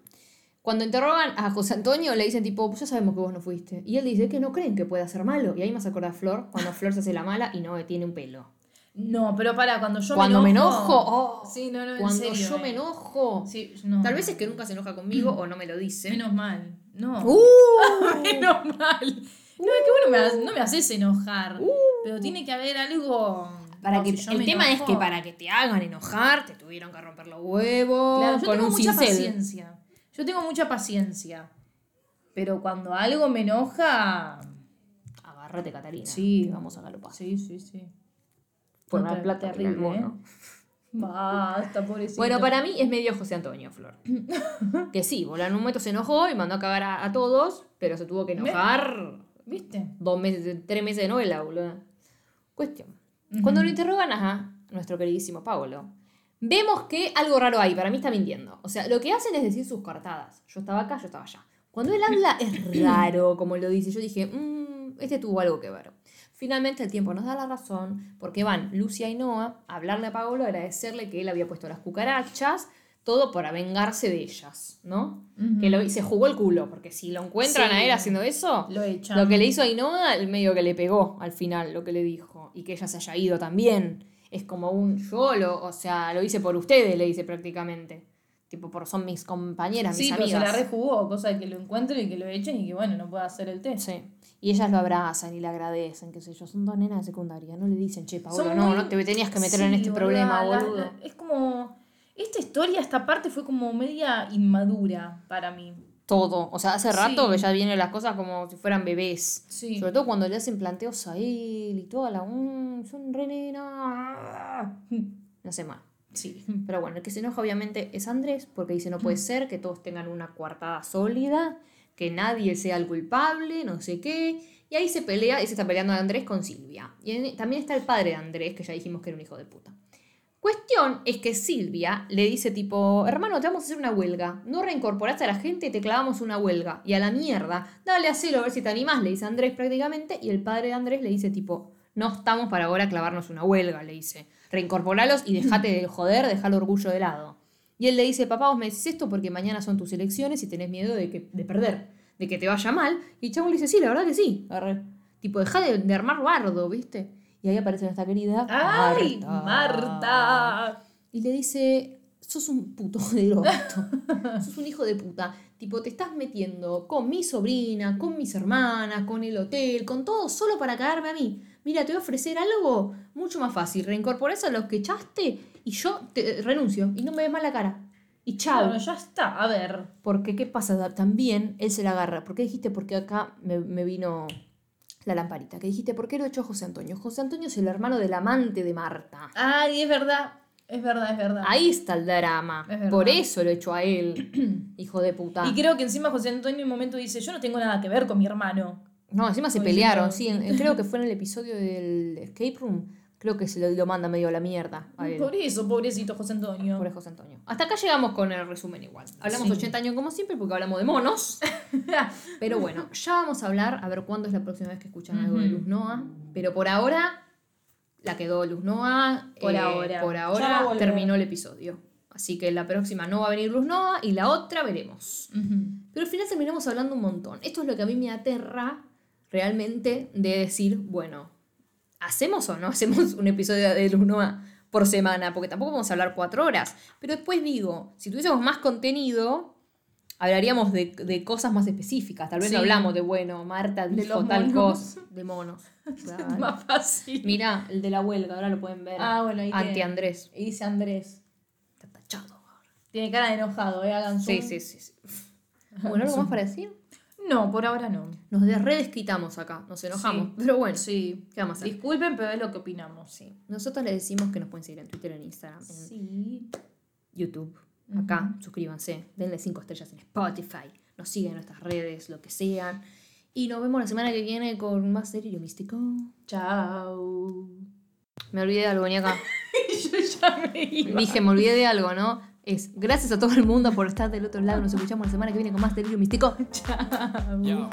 Cuando interrogan a José Antonio, le dicen tipo, ya sabemos que vos no fuiste. Y él dice que no creen que pueda ser malo. Y ahí me hace acordar a Flor, cuando Flor se hace la mala y no tiene un pelo. No, pero para, cuando yo cuando me me enojo, enojo. oh, Sí, no, no, en cuando serio, yo eh. me enojo. Sí, no. Tal vez es que nunca se enoja conmigo o no me lo dice. Menos mal. No. ¡Uh! Menos mal. No, es que bueno, me ha- no me haces enojar. Pero tiene que haber algo. Uh. Para No, que, si yo el me tema es enojo- que para que te hagan enojar, te tuvieron que romper los huevos Claro, yo con tengo un mucha cincel. paciencia. Yo tengo mucha paciencia. Pero cuando algo me enoja. Agárrate, Catarina. Sí. que vamos a galopar. Sí, sí, sí. Por la plata terrible, terrible, mono. Basta, pobrecito. Bueno, para mí es medio José Antonio, Flor. que sí, en un momento se enojó y mandó a cagar a, a todos, pero se tuvo que enojar ¿Viste? dos meses, tres meses de novela, boludo. Cuestión. Cuando lo interrogan a nuestro queridísimo Pablo, vemos que algo raro hay. Para mí está mintiendo. O sea, lo que hacen es decir sus cartadas. Yo estaba acá, yo estaba allá. Cuando él habla es raro, como lo dice. Yo dije, "Mm, este tuvo algo que ver. Finalmente el tiempo nos da la razón porque van Lucia y Noah a hablarle a Paolo, a agradecerle que él había puesto las cucarachas, todo para vengarse de ellas, ¿no? Que lo, se jugó el culo, porque si lo encuentran Sí. a él haciendo eso, Lo echan. lo que le hizo a Ainhoa, el medio que le pegó al final, lo que le dijo, y que ella se haya ido también. Es como un yo, lo, o sea, lo hice por ustedes, le dice prácticamente. Tipo, por son mis compañeras, Sí, mis pero se amigas. la rejugó, cosa de que lo encuentren y que lo echen y que bueno, no pueda hacer el test. Sí. Y ellas lo abrazan y le agradecen, qué sé yo. Son dos nenas de secundaria. No le dicen, che, Paolo, Son no, muy- no te tenías que meter Sí, en este boluda, problema, la- boludo. la- es como. Esta historia, esta parte fue como media inmadura para mí. Todo. O sea, hace rato Sí. que ya vienen las cosas como si fueran bebés. Sí. Sobre todo cuando le hacen planteos a él y toda la. "Mm, son re nena". No sé más. Sí. Pero bueno, el que se enoja obviamente es Andrés, porque dice no puede ser que todos tengan una coartada sólida, que nadie sea el culpable, no sé qué. Y ahí se pelea, y se está peleando Andrés con Silvia. Y en- también está el padre de Andrés, que ya dijimos que era un hijo de puta. Cuestión es que Silvia le dice tipo, hermano, te vamos a hacer una huelga. No reincorporaste a la gente, te clavamos una huelga. Y a la mierda, dale, hacelo, a ver si te animás, le dice Andrés prácticamente. Y el padre de Andrés le dice tipo, no estamos para ahora clavarnos una huelga, le dice. Reincorporalos y dejate de joder, deja el orgullo de lado. Y él le dice, papá, vos me decís esto porque mañana son tus elecciones y tenés miedo de, que, de perder, de que te vaya mal. Y chabón le dice, sí, la verdad que sí. Tipo, deja de, de armar bardo, ¿viste? Y ahí aparece nuestra querida ¡Ay, Marta! y le dice, sos un puto orto. sos un hijo de puta. Tipo, te estás metiendo con mi sobrina, con mis hermanas, con el hotel, con todo, solo para cagarme a mí. Mira, te voy a ofrecer algo mucho más fácil. Reincorporás a los que echaste y yo te renuncio y no me ves más la cara. Y chao. Bueno, ya está. A ver. Porque, ¿qué pasa? También él se la agarra. ¿Por qué dijiste? Porque acá me, me vino la lamparita. Que dijiste, ¿por qué lo echó José Antonio? José Antonio es el hermano del amante de Marta. Ay, es verdad. Es verdad, es verdad. Ahí está el drama. Es. Por eso lo echó a él, hijo de puta. Y creo que encima José Antonio en un momento dice, yo no tengo nada que ver con mi hermano. No, encima se pelearon. diciendo- Sí, en- creo que fue en el episodio del Escape Room. Creo que se lo, lo manda medio a la mierda a. Por eso, pobrecito José Antonio. Pobre José Antonio. Hasta acá llegamos con el resumen igual. Hablamos Sí. 80 años como siempre porque hablamos de monos. Pero bueno, ya vamos a hablar a ver cuándo es la próxima vez que escuchan algo de. Luz Noa. Pero por ahora la quedó Luz Noa. Por ahora. Por ahora terminó el episodio. Así que la próxima no va a venir Luz Noa y la otra veremos. Pero al final terminamos hablando un montón. Esto es lo que a mí me aterra realmente de decir, bueno, ¿hacemos o no hacemos un episodio de Luz Noa por semana? Porque tampoco vamos a hablar cuatro horas. Pero después digo, si tuviésemos más contenido, hablaríamos de, de cosas más específicas. Tal vez Sí. no hablamos de, bueno, Marta De dijo tal cosa. De monos. Claro. más fácil. Mirá, el de la huelga, ahora lo pueden ver. Ah, bueno, ahí Anti. Andrés. Y dice Andrés. Está tachado. Tiene cara de enojado, ¿eh? Hagan sí, sí. sí. Bueno, ¿algo más para decir? No, por ahora no. Nos de redesquitamos acá, nos enojamos. Sí. Pero bueno, Sí. ¿qué vamos a hacer? Disculpen, pero es lo que opinamos. Sí. Nosotros les decimos que nos pueden seguir en Twitter, en Instagram, en Sí. YouTube. Acá, suscríbanse, denle 5 estrellas en Spotify, nos siguen en nuestras redes, lo que sean. Y nos vemos la semana que viene con más Delirio Místico. Chao. Me olvidé de algo, acá. Yo ya me iba. Dije, me olvidé de algo, ¿no? Es gracias a todo el mundo por estar del otro lado. Nos escuchamos la semana que viene con más Delirio Místico. Chao.